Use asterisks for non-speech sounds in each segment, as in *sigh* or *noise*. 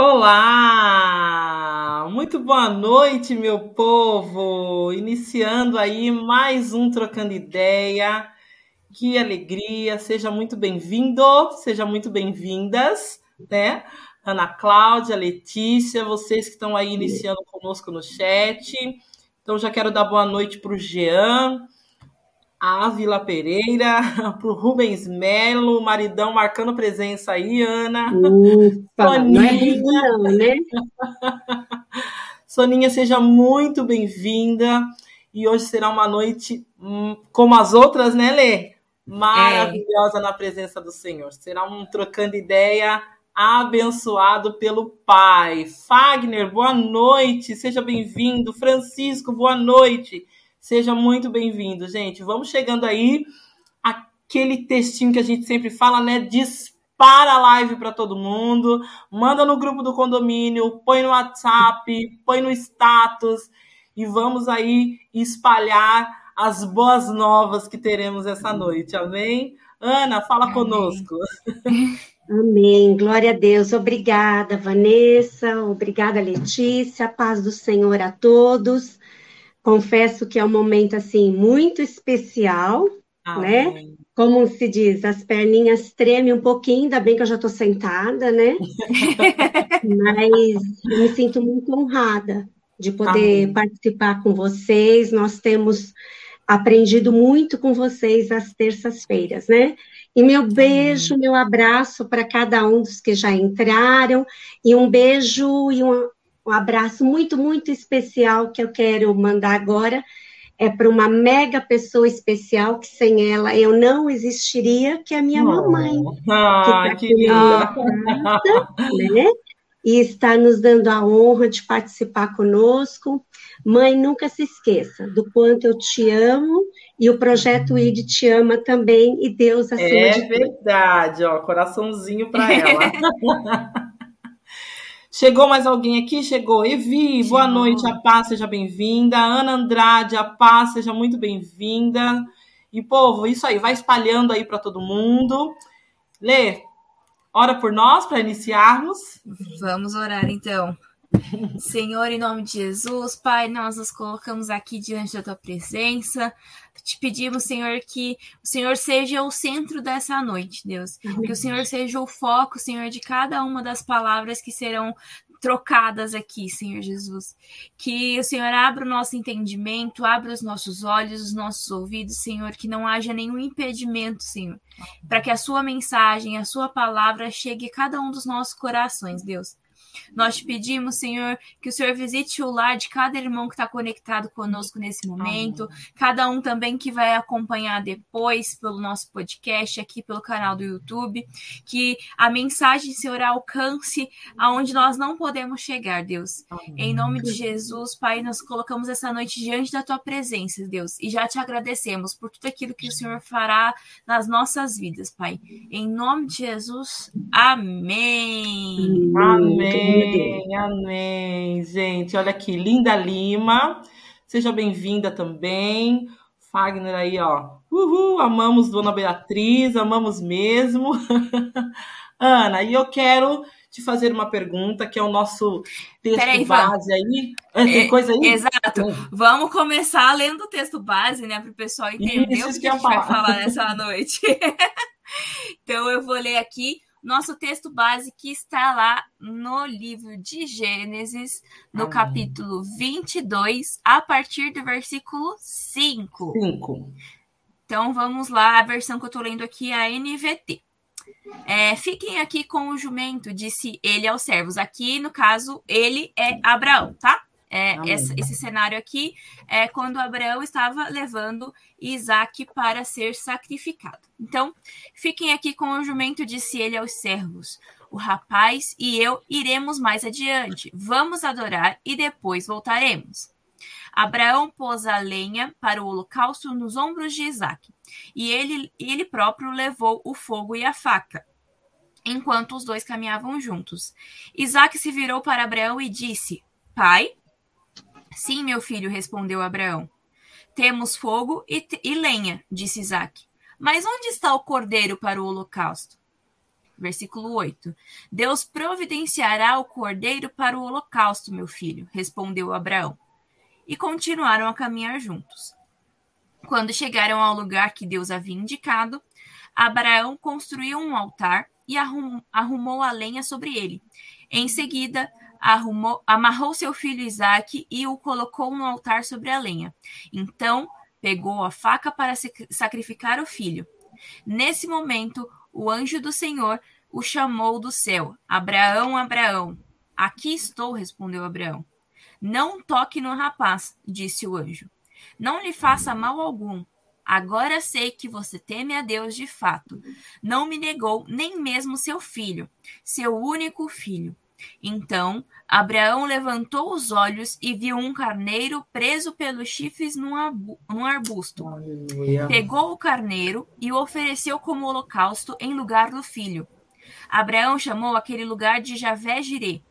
Olá! Muito boa noite, meu povo! Iniciando aí mais um Trocando Ideia. Que alegria! Seja muito bem-vindo, seja muito bem-vindas, né? Ana Cláudia, Letícia, vocês que estão aí iniciando conosco no chat. Então já quero dar boa noite para o Jean, a Ávila Pereira, *laughs* para o Rubens Melo, maridão marcando presença aí, Ana. Ufa, Soninha. Não é né? *laughs* Soninha, seja muito bem-vinda. E hoje será uma noite hum, como as outras, né, Lê? Maravilhosa é. na presença do Senhor. Será um trocando ideia abençoado pelo Pai. Fagner, boa noite, seja bem-vindo. Francisco, boa noite. Seja muito bem-vindo, gente. Vamos chegando aí. Aquele textinho que a gente sempre fala, né? Dispara a live para todo mundo. Manda no grupo do condomínio, põe no WhatsApp, põe no status e vamos aí espalhar as boas novas que teremos essa noite. Amém? Ana, fala Amém. conosco. Amém. Glória a Deus. Obrigada, Vanessa. Obrigada, Letícia. Paz do Senhor a todos. Confesso que é um momento assim muito especial, ah, né? Como se diz, as perninhas tremem um pouquinho, ainda bem que eu já estou sentada, né? *laughs* Mas eu me sinto muito honrada de poder participar com vocês. Nós temos aprendido muito com vocês às terças-feiras, né? E meu beijo, meu abraço para cada um dos que já entraram, e um beijo e um, um abraço muito, muito especial que eu quero mandar agora é para uma mega pessoa especial que sem ela eu não existiria, que é a minha oh. mamãe. Ah, que, que linda! Né? E está nos dando a honra de participar conosco. Mãe, nunca se esqueça do quanto eu te amo e o projeto ID te ama também e Deus acima é de. É verdade, ó, coraçãozinho para ela. *laughs* Chegou mais alguém aqui? Chegou. Evi, Chegou. boa noite, a paz, seja bem-vinda. Ana Andrade, a paz, seja muito bem-vinda. E, povo, isso aí, vai espalhando aí para todo mundo. Lê, ora por nós para iniciarmos. Vamos orar então. Senhor, em nome de Jesus, Pai, nós nos colocamos aqui diante da tua presença. Te pedimos, Senhor, que o Senhor seja o centro dessa noite, Deus. Que o Senhor seja o foco, Senhor, de cada uma das palavras que serão trocadas aqui, Senhor Jesus. Que o Senhor abra o nosso entendimento, abra os nossos olhos, os nossos ouvidos, Senhor, que não haja nenhum impedimento, Senhor, para que a sua mensagem, a sua palavra chegue a cada um dos nossos corações, Deus. Nós te pedimos, Senhor, que o Senhor visite o lar de cada irmão que está conectado conosco nesse momento, Amém. cada um também que vai acompanhar depois pelo nosso podcast, aqui pelo canal do YouTube, que a mensagem, Senhor, alcance aonde nós não podemos chegar, Deus. Amém. Em nome de Jesus, Pai, nós colocamos essa noite diante da tua presença, Deus, e já te agradecemos por tudo aquilo que o Senhor fará nas nossas vidas, Pai. Em nome de Jesus, amém. Amém. Amém, amém, gente. Olha aqui, Linda Lima, seja bem-vinda também. Fagner aí, ó. Uhul, amamos Dona Beatriz, amamos mesmo. *laughs* Ana, e eu quero te fazer uma pergunta, que é o nosso texto Peraí, base aí. É, tem coisa aí? Exato. Vamos começar lendo o texto base, né, para o pessoal entender Isso, o que, que a gente falar. vai falar nessa *laughs* noite. *laughs* então eu vou ler aqui nosso texto base que está lá no livro de Gênesis, no Amém. capítulo 22, a partir do versículo 5. 5. Então vamos lá, a versão que eu estou lendo aqui é a NVT. É, fiquem aqui com o jumento, disse ele aos servos. Aqui, no caso, ele é Abraão, tá? É, esse, esse, cenário aqui é quando Abraão estava levando Isaac para ser sacrificado. Então, fiquem aqui com o jumento, disse ele aos servos. O rapaz e eu iremos mais adiante. Vamos adorar e depois voltaremos. Abraão pôs a lenha para o holocausto nos ombros de Isaac, e ele, ele próprio levou o fogo e a faca, enquanto os dois caminhavam juntos. Isaac se virou para Abraão e disse: Pai, Sim, meu filho, respondeu Abraão. Temos fogo e, e lenha, disse Isaac. Mas onde está o cordeiro para o holocausto? Versículo 8. Deus providenciará o cordeiro para o holocausto, meu filho, respondeu Abraão. E continuaram a caminhar juntos. Quando chegaram ao lugar que Deus havia indicado, Abraão construiu um altar e arrumou a lenha sobre ele. Em seguida, arrumou, amarrou seu filho Isaque e o colocou no altar sobre a lenha. Então, pegou a faca para sacrificar o filho. Nesse momento, o anjo do Senhor o chamou do céu: Abraão, Abraão. Aqui estou, respondeu Abraão. Não toque no rapaz, disse o anjo. Não lhe faça mal algum. Agora sei que você teme a Deus de fato. Não me negou nem mesmo seu filho, seu único filho. Então Abraão levantou os olhos e viu um carneiro preso pelos chifres num, arbusto. Aleluia. Pegou o carneiro e o ofereceu como holocausto em lugar do filho. Abraão chamou aquele lugar de Javé Jirê.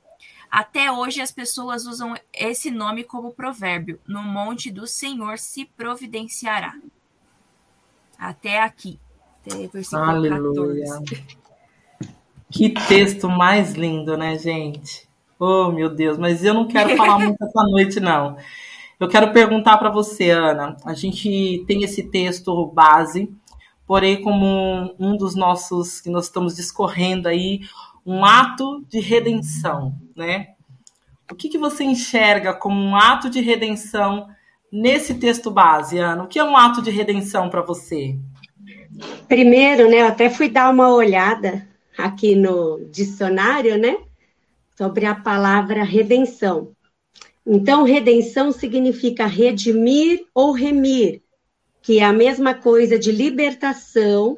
Até hoje as pessoas usam esse nome como provérbio: no monte do Senhor se providenciará. Até aqui. Até versículo Aleluia. 14. Que texto mais lindo, né, gente? Oh, meu Deus, mas eu não quero falar muito essa noite, não. Eu quero perguntar para você, Ana. A gente tem esse texto base, porém, como um, dos nossos que nós estamos discorrendo aí, um ato de redenção, né? O que, que você enxerga como um ato de redenção nesse texto base, Ana? O que é um ato de redenção para você? Primeiro, né, eu até fui dar uma olhada aqui no dicionário, né? sobre a palavra redenção. Então, redenção significa redimir ou remir, que é a mesma coisa de libertação,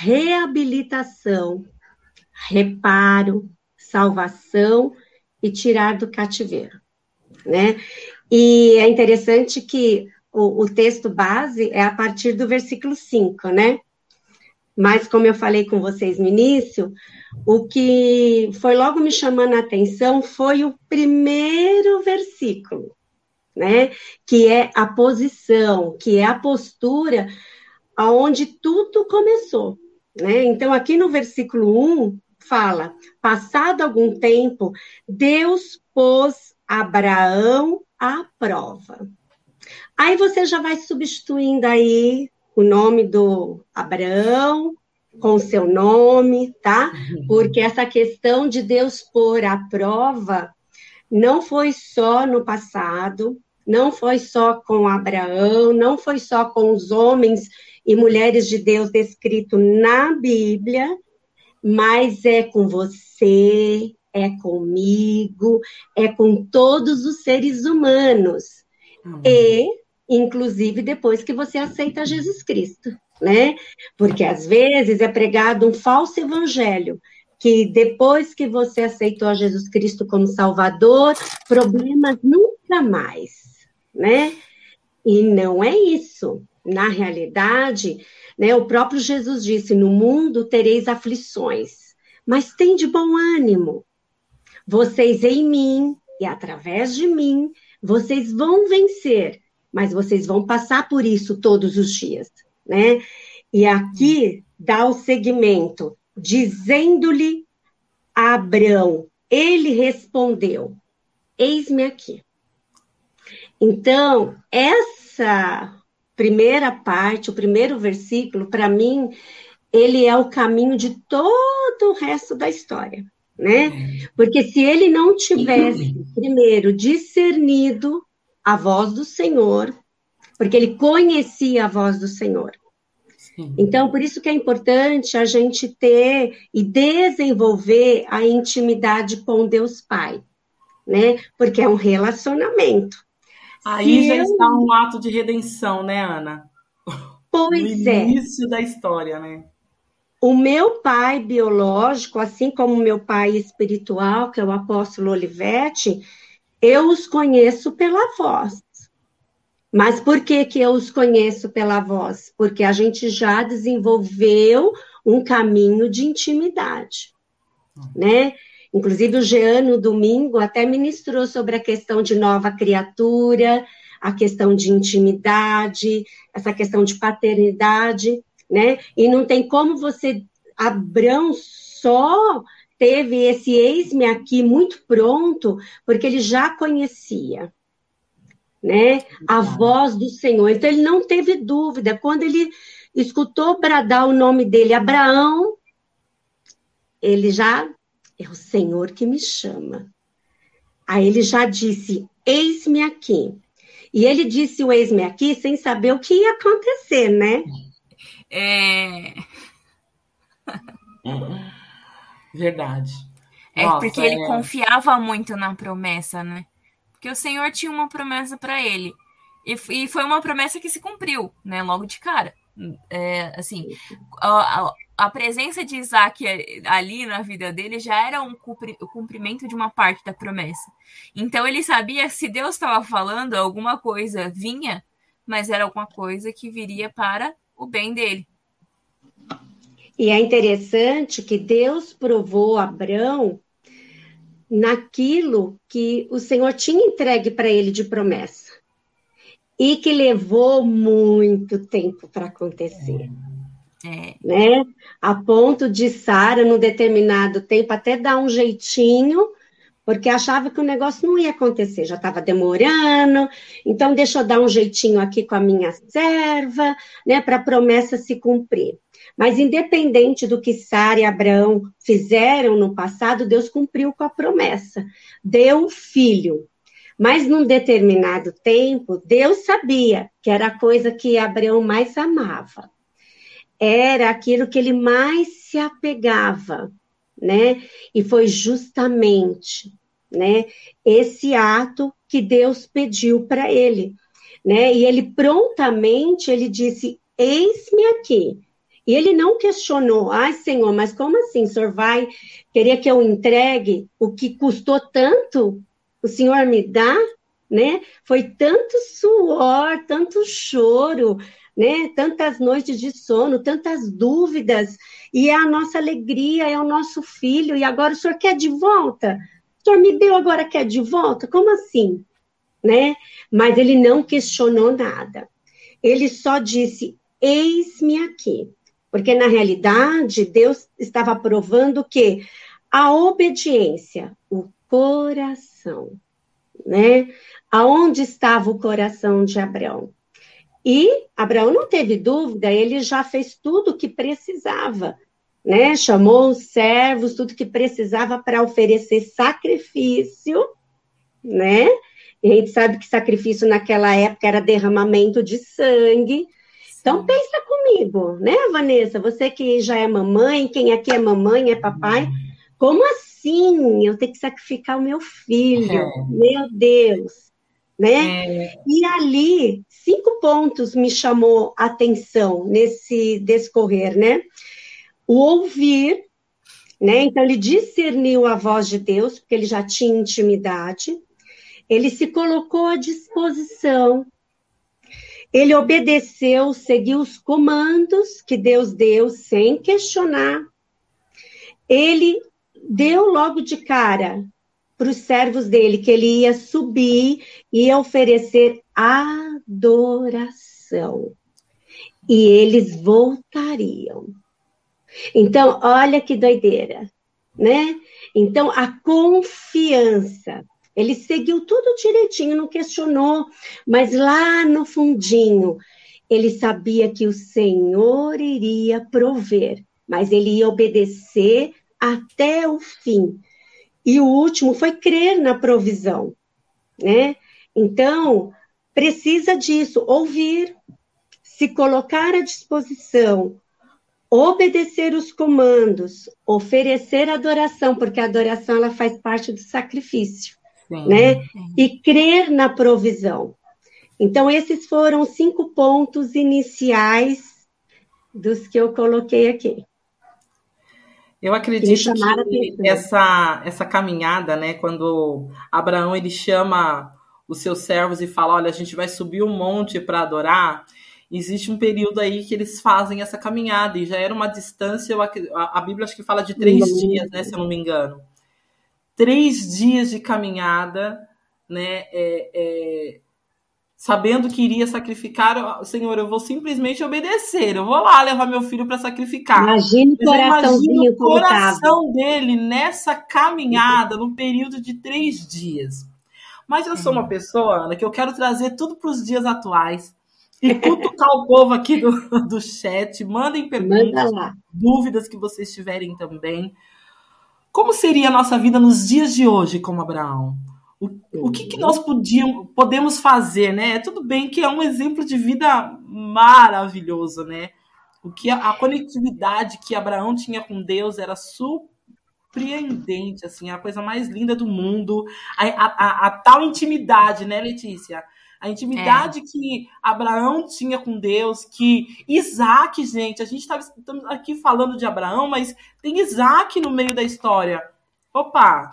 reabilitação, reparo, salvação e tirar do cativeiro, né? E é interessante que o, o texto base é a partir do versículo 5, né? Mas, como eu falei com vocês no início, o que foi logo me chamando a atenção foi o primeiro versículo, né? Que é a posição, que é a postura aonde tudo começou, né? Então, aqui no versículo 1, fala: passado algum tempo, Deus pôs Abraão à prova. Aí você já vai substituindo aí o nome do Abraão com seu nome, tá? Uhum. Porque essa questão de Deus pôr à prova não foi só no passado, não foi só com Abraão, não foi só com os homens e mulheres de Deus descrito na Bíblia, mas é com você, é comigo, é com todos os seres humanos. Uhum. E inclusive depois que você aceita Jesus Cristo, né? Porque às vezes é pregado um falso evangelho, que depois que você aceitou a Jesus Cristo como Salvador, problemas nunca mais, né? E não é isso. Na realidade, né, o próprio Jesus disse: No mundo tereis aflições, mas tem de bom ânimo. Vocês em mim e através de mim, vocês vão vencer mas vocês vão passar por isso todos os dias, né? E aqui dá o segmento, dizendo-lhe a Abrão, ele respondeu: Eis-me aqui. Então, essa primeira parte, o primeiro versículo, para mim, ele é o caminho de todo o resto da história, né? Porque se ele não tivesse, primeiro, discernido a voz do Senhor, porque ele conhecia a voz do Senhor. Sim. Então, por isso que é importante a gente ter e desenvolver a intimidade com Deus Pai, né? Porque é um relacionamento. Aí já eu... está um ato de redenção, né, Ana? Pois no é. início da história, né? O meu pai biológico, assim como o meu pai espiritual, que é o apóstolo Olivetti, eu os conheço pela voz. Mas por que, que eu os conheço pela voz? Porque a gente já desenvolveu um caminho de intimidade, né? Inclusive, o Jean, no domingo, até ministrou sobre a questão de nova criatura, a questão de intimidade, essa questão de paternidade, né? E não tem como você, Abrão, só teve esse eis-me aqui muito pronto, porque ele já conhecia, né? A voz do Senhor. Então ele não teve dúvida. Quando ele escutou bradar o nome dele, Abraão, ele já é o Senhor que me chama. Aí ele já disse: Eis-me aqui. E ele disse o eis-me aqui sem saber o que ia acontecer, né? É. *laughs* Verdade. É Nossa, porque ele é... confiava muito na promessa, né? Porque o Senhor tinha uma promessa para ele. E, e, foi uma promessa que se cumpriu, né? Logo de cara. É, assim, a, a, a, presença de Isaac ali na vida dele já era um cumpri, o cumprimento de uma parte da promessa. Então ele sabia se Deus estava falando, alguma coisa vinha, mas era alguma coisa que viria para o bem dele. E é interessante que Deus provou Abraão naquilo que o Senhor tinha entregue para ele de promessa e que levou muito tempo para acontecer. É. Né? A ponto de Sara, num determinado tempo, até dar um jeitinho, porque achava que o negócio não ia acontecer, já estava demorando, então deixa eu dar um jeitinho aqui com a minha serva, né, para a promessa se cumprir. Mas independente do que Sara e Abraão fizeram no passado, Deus cumpriu com a promessa. Deu filho. Mas num determinado tempo, Deus sabia que era a coisa que Abraão mais amava. Era aquilo que ele mais se apegava, né? E foi justamente, né, esse ato que Deus pediu para ele, né? E ele prontamente ele disse: "Eis-me aqui". E ele não questionou, ai Senhor, mas como assim? O Senhor vai querer que eu entregue o que custou tanto? O Senhor me dá? Né? Foi tanto suor, tanto choro, né? Tantas noites de sono, tantas dúvidas, e é a nossa alegria, é o nosso filho, e agora o senhor quer de volta? O senhor me deu, agora quer de volta? Como assim? Né? Mas ele não questionou nada. Ele só disse: Eis-me aqui. Porque, na realidade, Deus estava provando que a obediência, o coração, né? Aonde estava o coração de Abraão? E Abraão não teve dúvida, ele já fez tudo o que precisava, né? Chamou os servos, tudo que precisava para oferecer sacrifício, né? E a gente sabe que sacrifício naquela época era derramamento de sangue. Então pensa comigo, né, Vanessa? Você que já é mamãe, quem aqui é mamãe, é papai, como assim eu tenho que sacrificar o meu filho? É. Meu Deus, né? É. E ali cinco pontos me chamou a atenção nesse descorrer, né? O ouvir, né? Então ele discerniu a voz de Deus, porque ele já tinha intimidade. Ele se colocou à disposição ele obedeceu, seguiu os comandos que Deus deu sem questionar. Ele deu logo de cara para os servos dele que ele ia subir e oferecer adoração. E eles voltariam. Então, olha que doideira, né? Então, a confiança ele seguiu tudo direitinho, não questionou, mas lá no fundinho, ele sabia que o Senhor iria prover, mas ele ia obedecer até o fim. E o último foi crer na provisão, né? Então, precisa disso, ouvir, se colocar à disposição, obedecer os comandos, oferecer adoração, porque a adoração ela faz parte do sacrifício. Sim, né? E crer na provisão. Então, esses foram cinco pontos iniciais dos que eu coloquei aqui. Eu acredito que essa, essa caminhada, né, quando Abraão ele chama os seus servos e fala, olha, a gente vai subir um monte para adorar, existe um período aí que eles fazem essa caminhada, e já era uma distância, a, a Bíblia acho que fala de três uhum. dias, né, se eu não me engano três dias de caminhada, né? É, é, sabendo que iria sacrificar, Senhor, eu vou simplesmente obedecer. Eu vou lá levar meu filho para sacrificar. Imagina o coraçãozinho o coração dele nessa caminhada, no período de três dias. Mas eu sou uma pessoa, Ana, que eu quero trazer tudo para os dias atuais e *laughs* cutucar o povo aqui do, do chat. Mandem perguntas, Manda dúvidas que vocês tiverem também. Como seria a nossa vida nos dias de hoje como Abraão? O, o que, que nós podíamos, podemos fazer, né? Tudo bem que é um exemplo de vida maravilhoso, né? O que a, a conectividade que Abraão tinha com Deus era surpreendente, assim, a coisa mais linda do mundo. A, a, a tal intimidade, né, Letícia? A intimidade é. que Abraão tinha com Deus, que Isaac, gente, a gente está aqui falando de Abraão, mas tem Isaac no meio da história. Opa,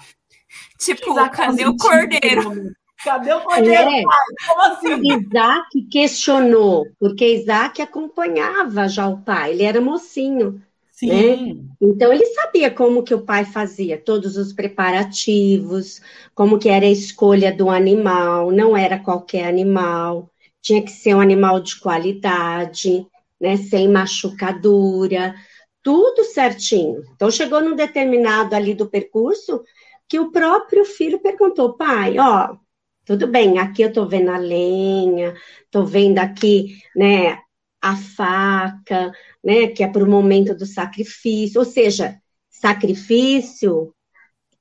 Tipo, Isaac cadê o cordeiro? Cadê o cordeiro? É. Como assim? Isaac questionou, porque Isaac acompanhava já o pai, ele era mocinho. Sim. Né? Então ele sabia como que o pai fazia, todos os preparativos, como que era a escolha do animal, não era qualquer animal, tinha que ser um animal de qualidade, né, sem machucadura, tudo certinho. Então chegou num determinado ali do percurso, que o próprio filho perguntou, pai, ó, tudo bem, aqui eu tô vendo a lenha, tô vendo aqui, né, a faca, né, que é para o momento do sacrifício, ou seja, sacrifício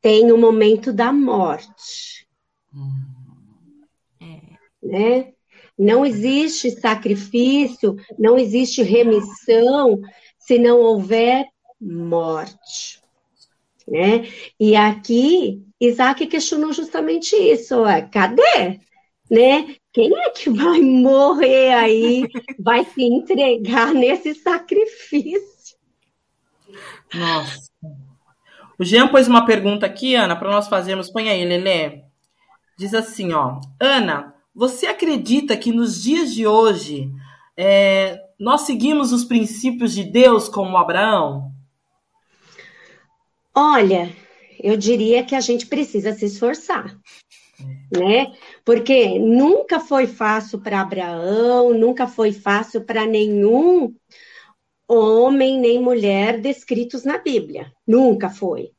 tem o momento da morte, é. né? Não existe sacrifício, não existe remissão se não houver morte né? E aqui Isaac questionou justamente isso, ué, cadê? Né? Quem é que vai morrer aí, vai se entregar nesse sacrifício? Nossa. O Jean pôs uma pergunta aqui, Ana, para nós fazermos. Põe aí, Lelê. Diz assim, ó. Ana, você acredita que nos dias de hoje é, nós seguimos os princípios de Deus como Abraão? Olha, eu diria que a gente precisa se esforçar, né? Porque nunca foi fácil para Abraão, nunca foi fácil para nenhum homem nem mulher descritos na Bíblia. Nunca foi,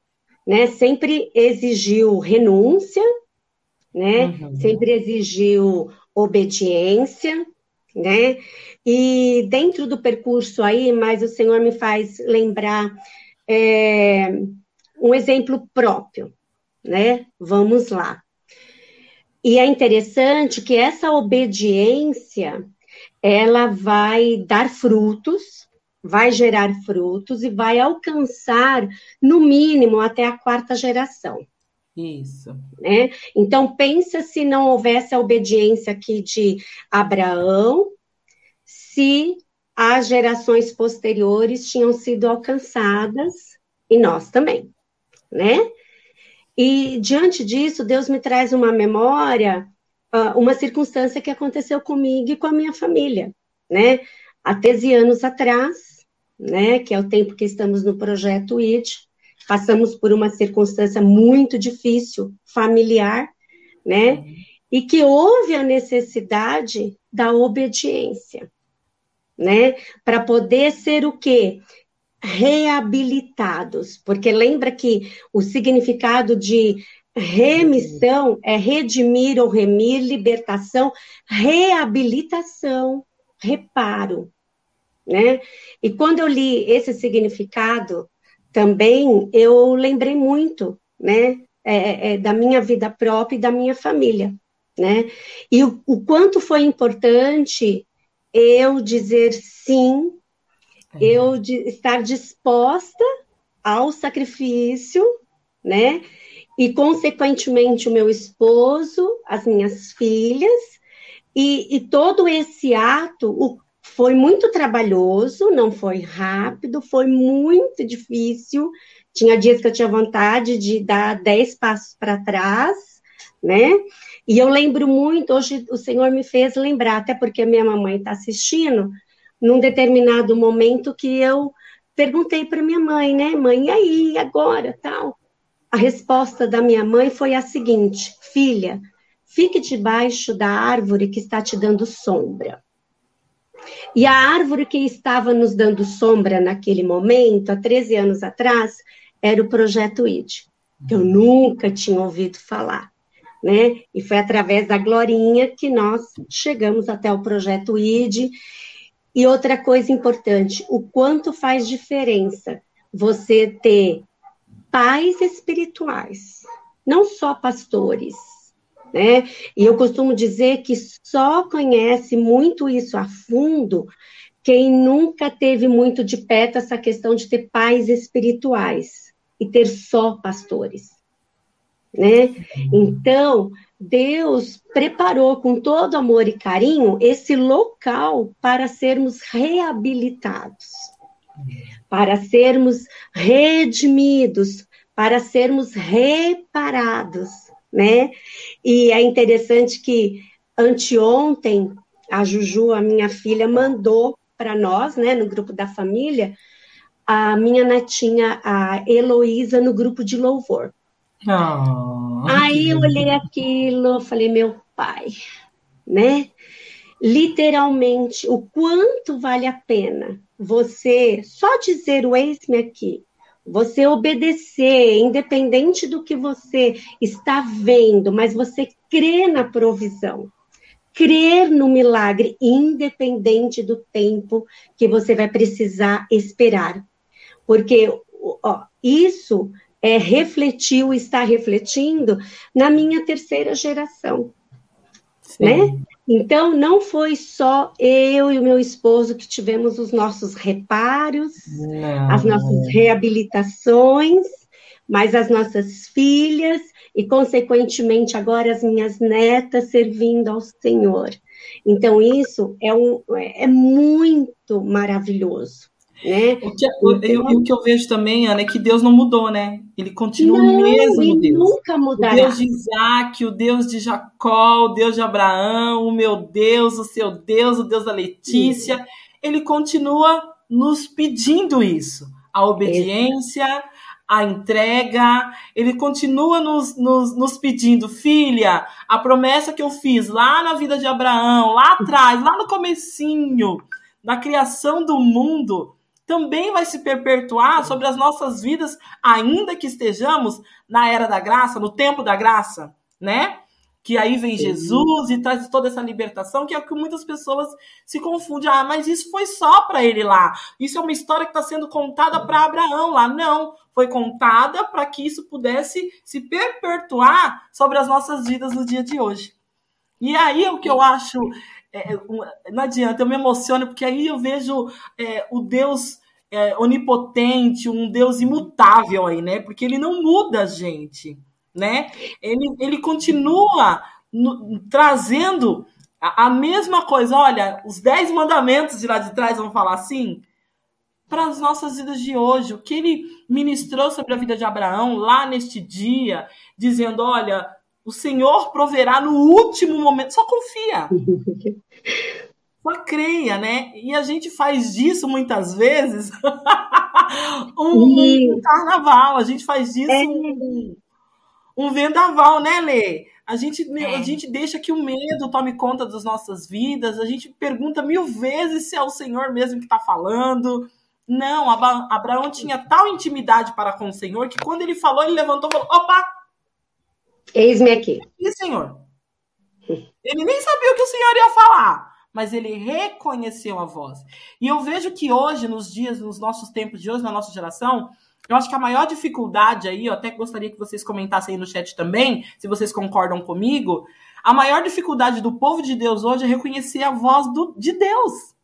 né? Sempre exigiu renúncia, né? Uhum. Sempre exigiu obediência, né? E dentro do percurso aí, mas o Senhor me faz lembrar é, um exemplo próprio, né? Vamos lá. E é interessante que essa obediência ela vai dar frutos, vai gerar frutos e vai alcançar, no mínimo, até a quarta geração. Isso. Né? Então, pensa se não houvesse a obediência aqui de Abraão, se as gerações posteriores tinham sido alcançadas, e nós também né? E diante disso, Deus me traz uma memória, ah, uma circunstância que aconteceu comigo e com a minha família, né? Há 13 anos atrás, né? Que é o tempo que estamos no projeto IT, passamos por uma circunstância muito difícil, familiar, né? E que houve a necessidade da obediência, né? Para poder ser o quê? Reabilitados, porque lembra que o significado de remissão é redimir ou remir, libertação, reabilitação, reparo, né? E quando eu li esse significado, também eu lembrei muito, né, é, é, é da minha vida própria e da minha família, né? E o, o quanto foi importante eu dizer sim eu de estar disposta ao sacrifício, né? E, consequentemente, o meu esposo, as minhas filhas, e, e todo esse ato o, foi muito trabalhoso, não foi rápido, foi muito difícil. Tinha dias que eu tinha vontade de dar dez passos para trás, né? E eu lembro muito, hoje o Senhor me fez lembrar, até porque minha mamãe está assistindo, num determinado momento que eu perguntei para minha mãe, né, mãe, e aí, agora, tal? A resposta da minha mãe foi a seguinte: filha, fique debaixo da árvore que está te dando sombra. E a árvore que estava nos dando sombra naquele momento, há 13 anos atrás, era o projeto ID, que eu nunca tinha ouvido falar. Né? E foi através da Glorinha que nós chegamos até o projeto ID. E outra coisa importante, o quanto faz diferença você ter pais espirituais, não só pastores, né? E eu costumo dizer que só conhece muito isso a fundo quem nunca teve muito de perto essa questão de ter pais espirituais e ter só pastores, né? Então, Deus preparou com todo amor e carinho esse local para sermos reabilitados, para sermos redimidos, para sermos reparados, né? E é interessante que anteontem a Juju, a minha filha, mandou para nós, né, no grupo da família, a minha netinha, a Heloísa, no grupo de louvor. Oh, Aí eu olhei aquilo, falei, meu pai, né? Literalmente, o quanto vale a pena você só dizer o ex-me aqui, você obedecer, independente do que você está vendo, mas você crê na provisão, crer no milagre, independente do tempo que você vai precisar esperar. Porque ó, isso é, refletiu, está refletindo na minha terceira geração. Sim. Né? Então, não foi só eu e o meu esposo que tivemos os nossos reparos, não. as nossas reabilitações, mas as nossas filhas e, consequentemente, agora as minhas netas servindo ao Senhor. Então, isso é, um, é muito maravilhoso. Né? O, que, então, eu, o que eu vejo também, Ana, é que Deus não mudou, né? Ele continua não, o mesmo ele Deus. nunca mudará. O Deus de Isaac, o Deus de Jacó, o Deus de Abraão, o meu Deus, o seu Deus, o Deus da Letícia. Ele continua nos pedindo isso. A obediência, a entrega. Ele continua nos, nos, nos pedindo, filha, a promessa que eu fiz lá na vida de Abraão, lá atrás, lá no comecinho, na criação do mundo, também vai se perpetuar sobre as nossas vidas, ainda que estejamos na era da graça, no tempo da graça, né? Que aí vem Jesus e traz toda essa libertação, que é o que muitas pessoas se confundem. Ah, mas isso foi só para ele lá. Isso é uma história que está sendo contada para Abraão lá. Não, foi contada para que isso pudesse se perpetuar sobre as nossas vidas no dia de hoje. E aí o que eu acho é, é não adianta, eu me emociono, porque aí eu vejo é, o Deus é, onipotente, um Deus imutável aí, né? Porque ele não muda a gente, né? Ele, ele continua no, trazendo a, a, mesma coisa. Olha, os dez mandamentos de lá de trás, vamos falar assim, para as nossas vidas de hoje. O que ele ministrou sobre a vida de Abraão lá neste dia, dizendo: olha, o Senhor proverá no último momento. Só confia. *laughs* Só creia, né? E a gente faz disso muitas vezes *laughs* um, um, carnaval, a gente faz disso é. um, um, vendaval, né, Lê? A gente, é. a gente deixa que o medo tome conta das nossas vidas, a gente pergunta mil vezes se é o Senhor mesmo que está falando. Não, Abraão tinha tal intimidade para com o Senhor que quando ele falou, ele levantou e falou: opa! Eis-me aqui. E Senhor? Ele nem sabia o que o Senhor ia falar, mas ele reconheceu a voz. E eu vejo que hoje, nos dias, nos nossos tempos de hoje, na nossa geração, eu acho que a maior dificuldade aí, eu até gostaria que vocês comentassem aí no chat também, se vocês concordam comigo, a maior dificuldade do povo de Deus hoje é reconhecer a voz do, de Deus.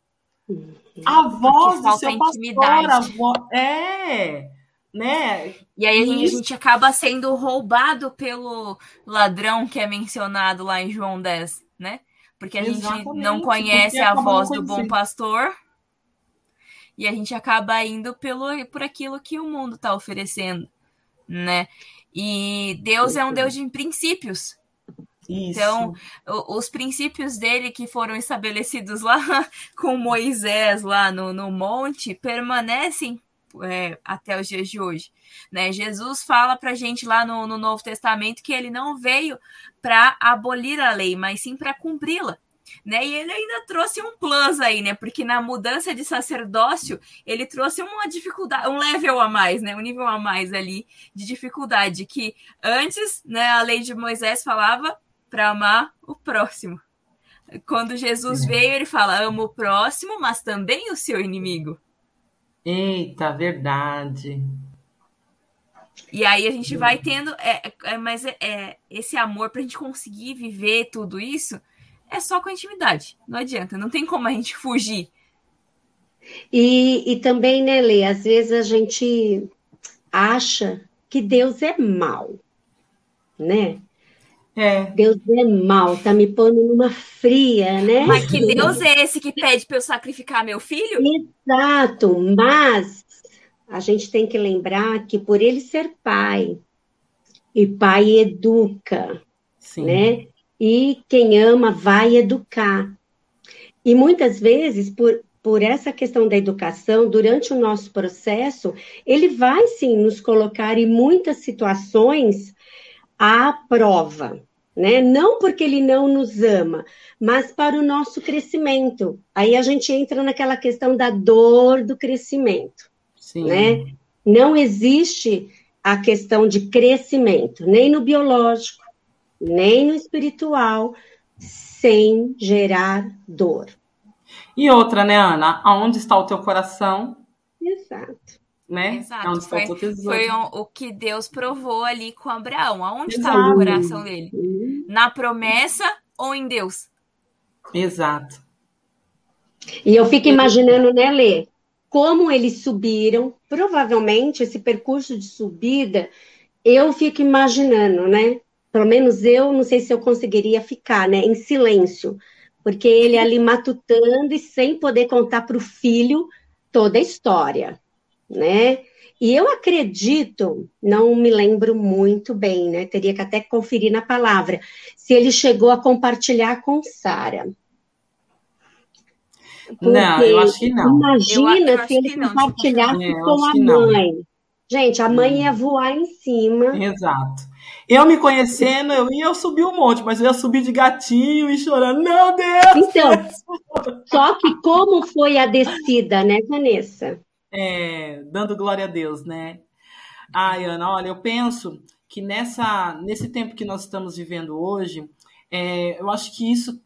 A voz do seu pastor, a voz, é né? E aí a gente, a gente, acaba sendo roubado pelo ladrão que é mencionado lá em João 10, né? Porque a Exatamente, gente não conhece a voz do bom pastor e a gente acaba indo pelo, por aquilo que o mundo está oferecendo, né? E Deus é um Deus de princípios. Isso. Então, os princípios dele que foram estabelecidos lá *laughs* com Moisés, lá no, no monte, permanecem é, até os dias de hoje. Né? Jesus fala para a gente lá no, no Novo Testamento que ele não veio para abolir a lei, mas sim para cumpri-la. Né? E ele ainda trouxe um plus aí, né? Porque na mudança de sacerdócio, ele trouxe uma dificuldade, um level a mais, né? Um nível a mais ali de dificuldade. Que antes, né, a lei de Moisés falava para amar o próximo. Quando Jesus é. veio, ele fala: ama o próximo, mas também o seu inimigo. Eita, verdade. E aí a gente vai tendo, é, é mas é, é, esse amor para a gente conseguir viver tudo isso é só com a intimidade. Não adianta, não tem como a gente *laughs* fugir. E, e também, né, Lê, às vezes a gente acha que Deus é mal, né? É. Deus é mal, tá me pondo numa fria, né? Mas que Deus é esse que pede para eu sacrificar meu filho? Exato, mas a gente tem que lembrar que por ele ser pai, e pai educa, Sim. né? E quem ama vai educar. E muitas vezes, por, por essa questão da educação, durante o nosso processo, ele vai sim nos colocar em muitas situações à prova, né? Não porque ele não nos ama, mas para o nosso crescimento. Aí a gente entra naquela questão da dor do crescimento, Sim. né? Não existe a questão de crescimento, nem no biológico, nem no espiritual, sem gerar dor. E outra, né, Ana? Aonde está o teu coração? Exato né? Exato. Onde foi, foi o, o, que Deus provou ali com Abraão. Aonde estava o coração dele? Na promessa ou em Deus? Exato. E eu fico imaginando, né, Lê? Como eles subiram, provavelmente esse percurso de subida, eu fico imaginando, né? Pelo menos eu não sei se eu conseguiria ficar, né, em silêncio, porque ele ali matutando e sem poder contar para o filho toda a história né? E eu acredito, não me lembro muito bem, né? Teria que até conferir na palavra, se ele chegou a compartilhar com Sara. Não, eu acho que não. Imagina eu, eu se ele compartilhasse é, com a mãe. Gente, a mãe ia voar em cima. Exato. Eu me conhecendo, eu ia subir um monte, mas eu ia subir de gatinho e chorando. Meu Deus! Então, só que como foi a descida, né, Vanessa? É, dando glória a Deus, né? Ai, Ana, olha, eu penso que nessa, nesse tempo que nós estamos vivendo hoje, é, eu acho que isso,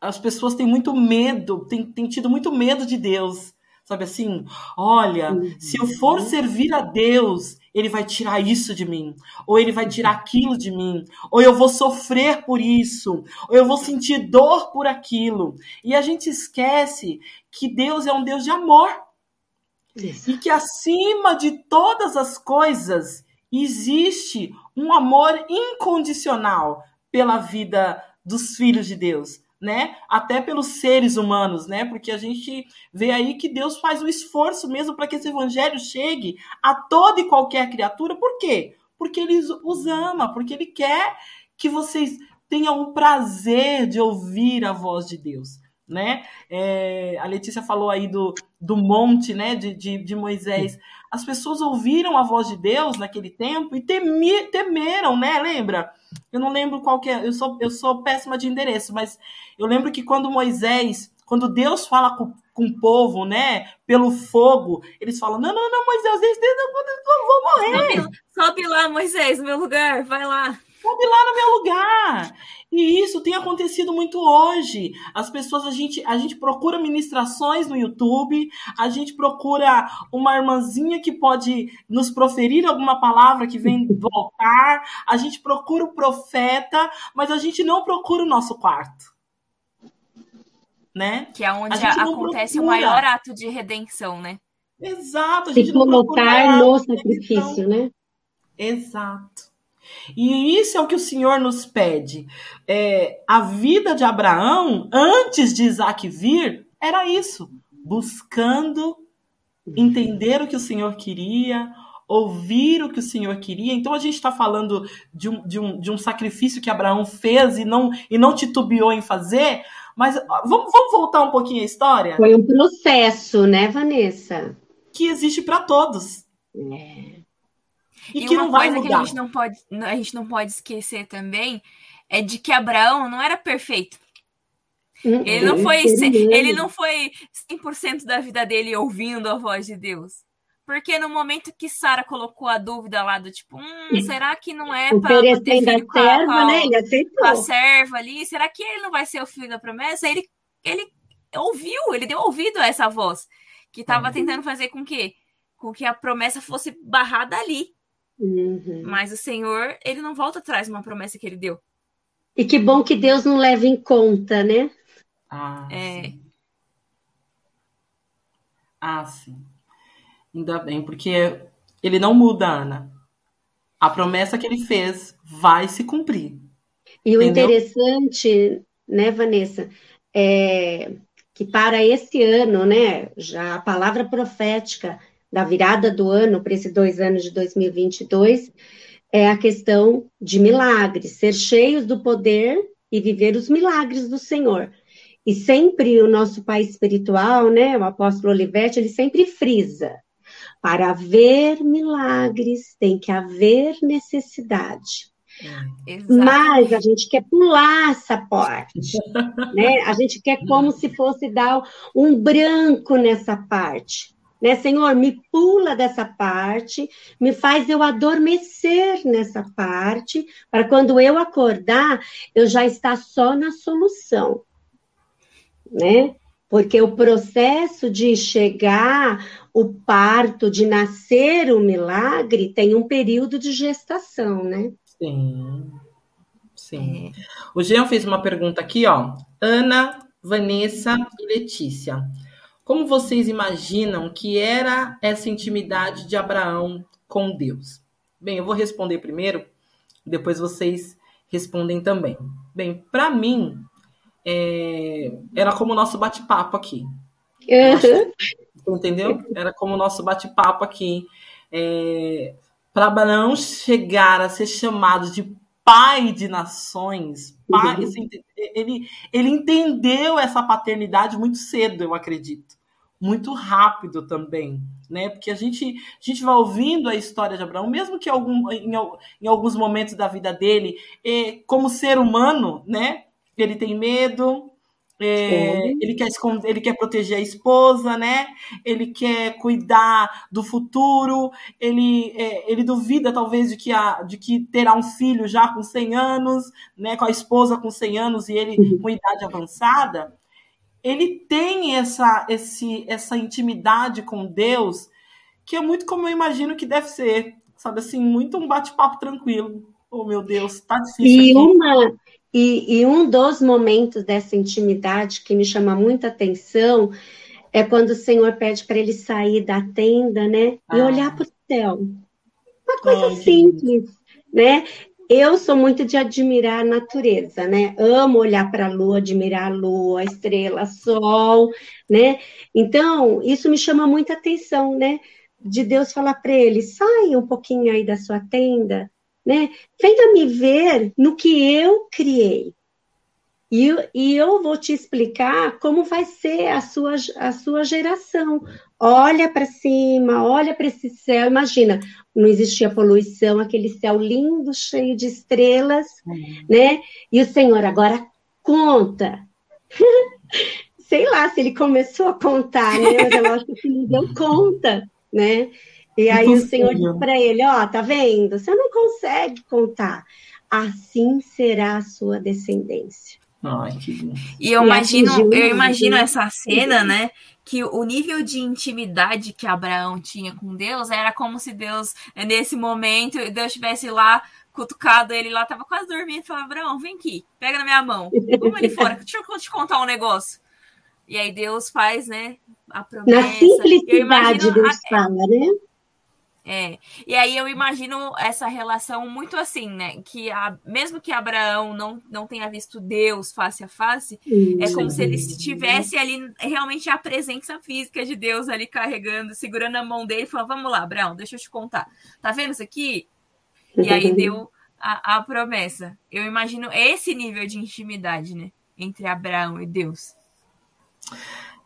as pessoas têm muito medo, têm, têm tido muito medo de Deus. Sabe assim, olha, uhum. se eu for servir a Deus, ele vai tirar isso de mim, ou ele vai tirar aquilo de mim, ou eu vou sofrer por isso, ou eu vou sentir dor por aquilo. E a gente esquece que Deus é um Deus de amor. Isso. E que acima de todas as coisas existe um amor incondicional pela vida dos filhos de Deus, né? Até pelos seres humanos, né? Porque a gente vê aí que Deus faz um esforço mesmo para que esse evangelho chegue a toda e qualquer criatura. Por quê? Porque ele os ama, porque ele quer que vocês tenham o prazer de ouvir a voz de Deus né? É, a Letícia falou aí do, do monte, né, de, de, de, Moisés. As pessoas ouviram a voz de Deus naquele tempo e temi, temeram, né? Lembra? Eu não lembro qual que é, eu sou, eu sou péssima de endereço, mas eu lembro que quando Moisés, quando Deus fala com, com o povo, né, pelo fogo, eles falam: não, não, não, Moisés, não vão morrer. Sobe, sobe lá, Moisés, meu lugar, vai lá. Sobe lá no meu lugar. E isso tem acontecido muito hoje. As pessoas, a gente, a gente procura ministrações no YouTube, a gente procura uma irmãzinha que pode nos proferir alguma palavra que vem voltar, a gente procura o profeta, mas a gente não procura o nosso quarto. Né? Que é onde acontece procura. o maior ato de redenção, né? Exato. A gente Se colocar no sacrifício, né? Exato. E isso é o que o Senhor nos pede. É, a vida de Abraão, antes de Isaac vir, era isso: buscando entender o que o Senhor queria, ouvir o que o Senhor queria. Então a gente está falando de um, de, um, de um sacrifício que Abraão fez e não, e não titubeou em fazer. Mas vamos, vamos voltar um pouquinho à história? Foi um processo, né, Vanessa? que existe para todos. É. E, e que uma coisa que a gente não pode, a gente não pode esquecer também é de que Abraão não era perfeito. Hum, ele não foi ele não foi 100% da vida dele ouvindo a voz de Deus. Porque no momento que Sara colocou a dúvida lá do tipo, hum, será que não é para ter filho com a, serva, com, a, né? com a serva ali? Será que ele não vai ser o filho da promessa? Ele, ele ouviu, ele deu ouvido a essa voz que estava uhum. tentando fazer com que, com que a promessa fosse barrada ali. Uhum. Mas o Senhor, ele não volta atrás de uma promessa que ele deu. E que bom que Deus não leva em conta, né? Ah, é. Sim. Ah, sim. Ainda bem, porque ele não muda, Ana. A promessa que ele fez vai se cumprir. E entendeu? o interessante, né, Vanessa, é que para esse ano, né, já a palavra profética da virada do ano para esses dois anos de 2022 é a questão de milagres, ser cheios do poder e viver os milagres do Senhor. E sempre o nosso pai espiritual, né, o apóstolo Olivetti, ele sempre frisa: para haver milagres tem que haver necessidade. É. Mas a gente quer pular essa *laughs* parte, né? A gente quer como se fosse dar um branco nessa parte, né? Senhor, me pula dessa parte, me faz eu adormecer nessa parte, para quando eu acordar, eu já estar só na solução né? Porque o processo de chegar o parto, de nascer o milagre, tem um período de gestação, né? Sim. Sim. O Jean fez uma pergunta aqui, ó. Ana, Vanessa e Letícia. Como vocês imaginam que era essa intimidade de Abraão com Deus? Bem, eu vou responder primeiro, depois vocês respondem também. Bem, para mim, é, era como o nosso bate-papo aqui. Uhum. Entendeu? Era como o nosso bate-papo aqui. É, Para Abraão chegar a ser chamado de pai de nações, pai, uhum. assim, ele, ele entendeu essa paternidade muito cedo, eu acredito. Muito rápido também, né? Porque a gente, a gente vai ouvindo a história de Abraão, mesmo que algum, em, em alguns momentos da vida dele, é, como ser humano, né? ele tem medo, é, ele, quer esconder, ele quer proteger a esposa, né? Ele quer cuidar do futuro, ele, é, ele duvida talvez de que, a, de que terá um filho já com 100 anos, né? com a esposa com 100 anos e ele uhum. com idade avançada. Ele tem essa, esse, essa intimidade com Deus que é muito como eu imagino que deve ser, sabe assim, muito um bate-papo tranquilo. Oh, meu Deus, tá difícil. E aqui. uma e, e um dos momentos dessa intimidade que me chama muita atenção é quando o Senhor pede para ele sair da tenda, né? Ah. E olhar para o céu. Uma coisa Ai, simples, né? Eu sou muito de admirar a natureza, né? Amo olhar para a lua, admirar a lua, a estrela, o sol, né? Então, isso me chama muita atenção, né? De Deus falar para ele: sai um pouquinho aí da sua tenda, né? Venha me ver no que eu criei. E, e eu vou te explicar como vai ser a sua, a sua geração. Olha para cima, olha para esse céu. Imagina, não existia poluição, aquele céu lindo, cheio de estrelas, uhum. né? E o Senhor agora conta. *laughs* Sei lá se ele começou a contar, né? Mas eu acho que ele deu conta, né? E aí o Senhor diz para ele: Ó, oh, tá vendo? Você não consegue contar. Assim será a sua descendência. Ai, que e eu e imagino, eu imagino essa cena, né? Que o nível de intimidade que Abraão tinha com Deus era como se Deus, nesse momento, Deus estivesse lá cutucado ele lá, tava quase dormindo e falava, Abraão, vem aqui, pega na minha mão, vamos ali fora, deixa eu te contar um negócio. E aí Deus faz, né, a promessa. Na simplicidade Deus fala, né? É. E aí eu imagino essa relação muito assim, né? Que a, mesmo que Abraão não, não tenha visto Deus face a face, é como se ele estivesse ali realmente a presença física de Deus ali carregando, segurando a mão dele e falando: Vamos lá, Abraão, deixa eu te contar. Tá vendo isso aqui? E aí *laughs* deu a, a promessa. Eu imagino esse nível de intimidade, né? Entre Abraão e Deus.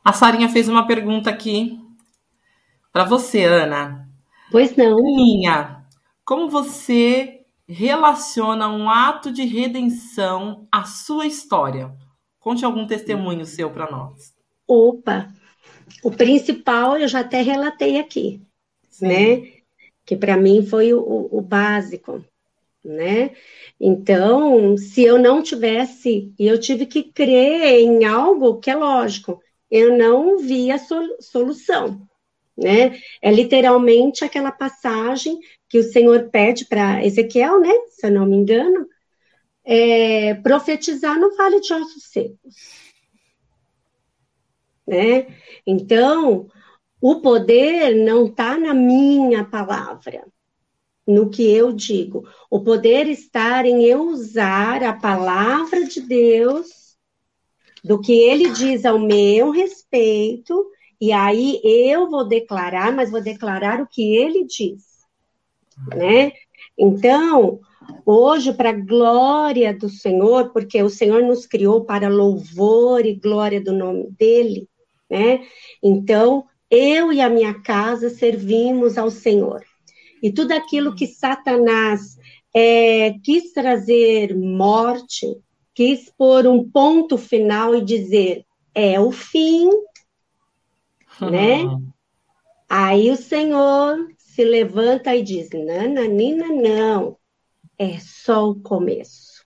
A Sarinha fez uma pergunta aqui Para você, Ana. Pois não. Minha, como você relaciona um ato de redenção à sua história? Conte algum testemunho seu para nós. Opa, o principal eu já até relatei aqui, Sim. né? Que para mim foi o, o básico, né? Então, se eu não tivesse, e eu tive que crer em algo que é lógico, eu não via solução, né? É literalmente aquela passagem que o Senhor pede para Ezequiel, né? Se eu não me engano, é, profetizar no vale de ossos secos, né? Então, o poder não está na minha palavra, no que eu digo. O poder está em eu usar a palavra de Deus, do que ele diz ao meu respeito, e aí eu vou declarar, mas vou declarar o que ele diz, né? Então, hoje, para glória do Senhor, porque o Senhor nos criou para louvor e glória do nome dele, né? Então, eu e a minha casa servimos ao Senhor. E tudo aquilo que Satanás é, quis trazer morte, quis pôr um ponto final e dizer é o fim, né? Aí o Senhor se levanta e diz: Nananina, não, é só o começo,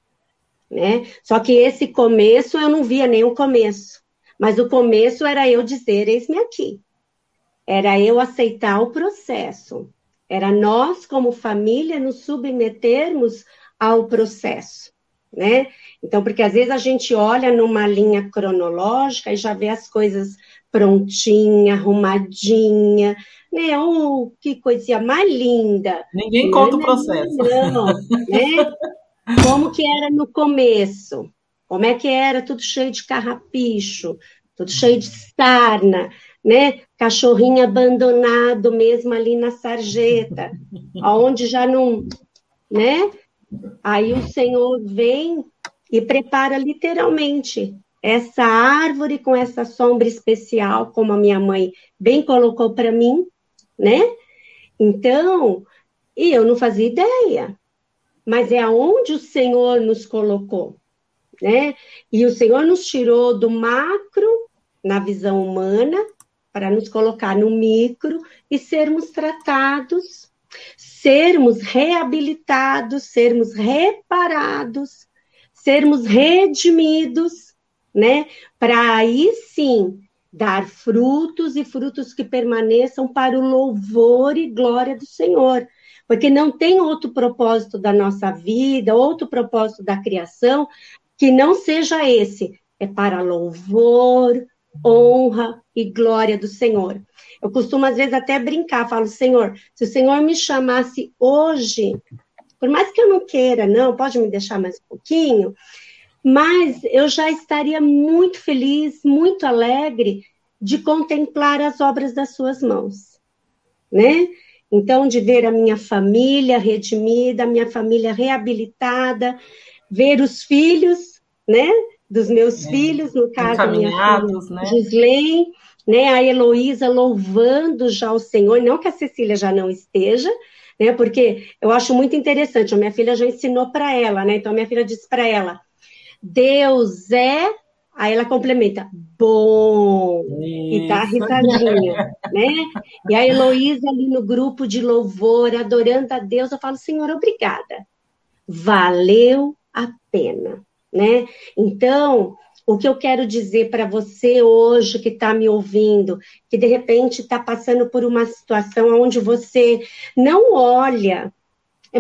né? Só que esse começo eu não via nenhum começo, mas o começo era eu dizer: eis-me aqui. Era eu aceitar o processo. Era nós, como família, nos submetermos ao processo, né? Então, porque às vezes a gente olha numa linha cronológica e já vê as coisas prontinha, arrumadinha, né? Oh, que coisinha mais linda. Ninguém conta o processo. Não, né? Como que era no começo? Como é que era? Tudo cheio de carrapicho, tudo cheio de sarna, né? Cachorrinho abandonado mesmo ali na sarjeta, aonde já não, né? Aí o Senhor vem e prepara literalmente essa árvore com essa sombra especial, como a minha mãe bem colocou para mim, né? Então, e eu não fazia ideia, mas é aonde o Senhor nos colocou, né? E o Senhor nos tirou do macro, na visão humana, para nos colocar no micro e sermos tratados, sermos reabilitados, sermos reparados, sermos redimidos né? Para aí sim dar frutos e frutos que permaneçam para o louvor e glória do Senhor. Porque não tem outro propósito da nossa vida, outro propósito da criação que não seja esse. É para louvor, honra e glória do Senhor. Eu costumo às vezes até brincar, falo, Senhor, se o Senhor me chamasse hoje, por mais que eu não queira, não, pode me deixar mais um pouquinho, mas eu já estaria muito feliz, muito alegre de contemplar as obras das suas mãos, né? Então, de ver a minha família redimida, a minha família reabilitada, ver os filhos, né? Dos meus é, filhos, no caso, minha filha né? Né? A Heloísa louvando já o Senhor, não que a Cecília já não esteja, né? Porque eu acho muito interessante, a minha filha já ensinou para ela, né? Então, a minha filha disse para ela, Deus é. Aí ela complementa, bom, Isso. e tá risadinha, *laughs* né? E a Heloísa ali no grupo de louvor, adorando a Deus, eu falo, Senhor, obrigada. Valeu a pena, né? Então, o que eu quero dizer para você hoje que está me ouvindo, que de repente está passando por uma situação onde você não olha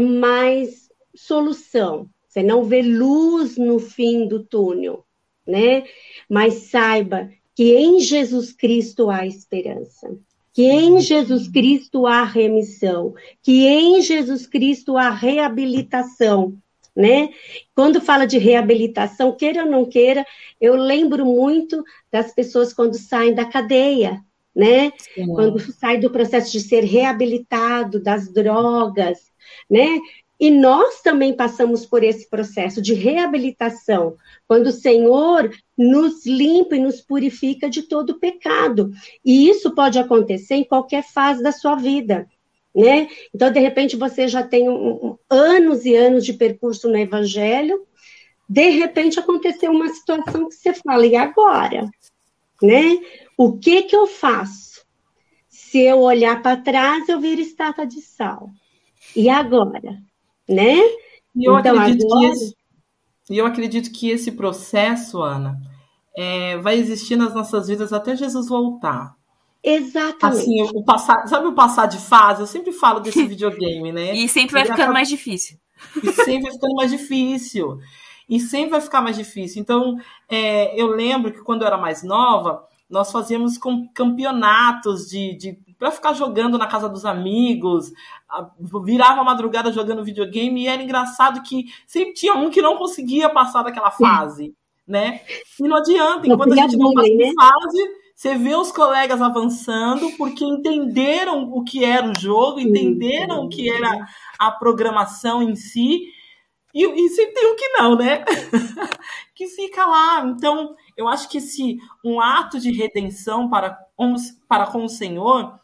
mais solução, você não vê luz no fim do túnel, né? Mas saiba que em Jesus Cristo há esperança, que em Jesus Cristo há remissão, que em Jesus Cristo há reabilitação, né? Quando fala de reabilitação, queira ou não queira, eu lembro muito das pessoas quando saem da cadeia, né? Sim. Quando sai do processo de ser reabilitado das drogas, né? E nós também passamos por esse processo de reabilitação, quando o Senhor nos limpa e nos purifica de todo pecado. E isso pode acontecer em qualquer fase da sua vida. Né? Então, de repente, você já tem um, anos e anos de percurso no Evangelho, de repente aconteceu uma situação que você fala, e agora? Né? O que que eu faço? Se eu olhar para trás, eu viro estátua de sal. E agora? Né? E eu, então, acredito, agora... que esse, eu acredito que esse processo, Ana, é, vai existir nas nossas vidas até Jesus voltar. Exatamente. Assim, o passar, sabe o passar de fase? Eu sempre falo desse *laughs* videogame, né? E sempre vai ficando acaba... mais difícil. E sempre vai ficando mais difícil. E sempre vai ficar mais difícil. Então, é, eu lembro que quando eu era mais nova, nós fazíamos com campeonatos de, de para ficar jogando na casa dos amigos, virava a madrugada jogando videogame e era engraçado que sempre tinha um que não conseguia passar daquela fase, né? E não adianta, enquanto a gente não passa de né? fase, você vê os colegas avançando porque entenderam o que era o jogo, entenderam o que era a programação em si. E, e sempre tem um que não, né? *laughs* que fica lá. Então, eu acho que esse um ato de redenção para, para com o Senhor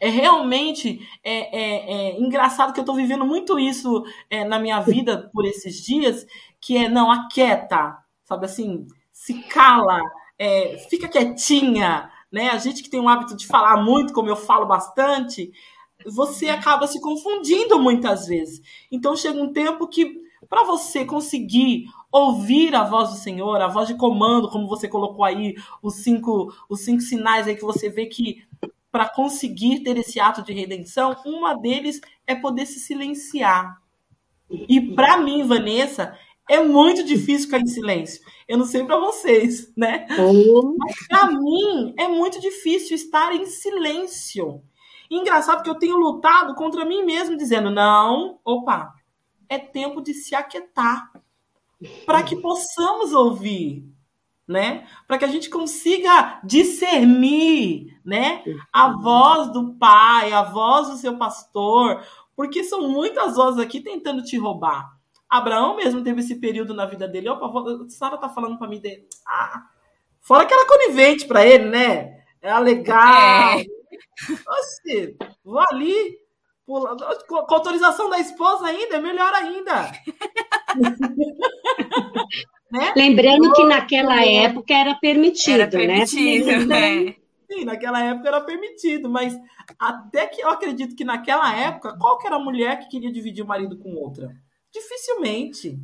é realmente é, é, é engraçado que eu estou vivendo muito isso é, na minha vida por esses dias, que é não aquieta, sabe assim, se cala, é, fica quietinha, né? A gente que tem o hábito de falar muito, como eu falo bastante, você acaba se confundindo muitas vezes. Então chega um tempo que para você conseguir ouvir a voz do Senhor, a voz de comando, como você colocou aí, os cinco, os cinco sinais aí que você vê que para conseguir ter esse ato de redenção, uma deles é poder se silenciar. E para mim, Vanessa, é muito difícil ficar em silêncio. Eu não sei para vocês, né? Uhum. Mas para mim é muito difícil estar em silêncio. E engraçado que eu tenho lutado contra mim mesmo, dizendo: não, opa, é tempo de se aquietar para que possamos ouvir, né? Para que a gente consiga discernir, né? A voz do pai, a voz do seu pastor, porque são muitas vozes aqui tentando te roubar. Abraão mesmo teve esse período na vida dele. Opa, a Sara tá falando para mim dele. Ah, fora que era conivente para ele, né? Era legal. É. Oxi, vou ali. Pula, com autorização da esposa ainda, é melhor ainda. *laughs* né? Lembrando que naquela época era permitido, era né? permitido né? né? Sim, naquela época era permitido, mas até que eu acredito que naquela época, qual que era a mulher que queria dividir o marido com outra? Dificilmente.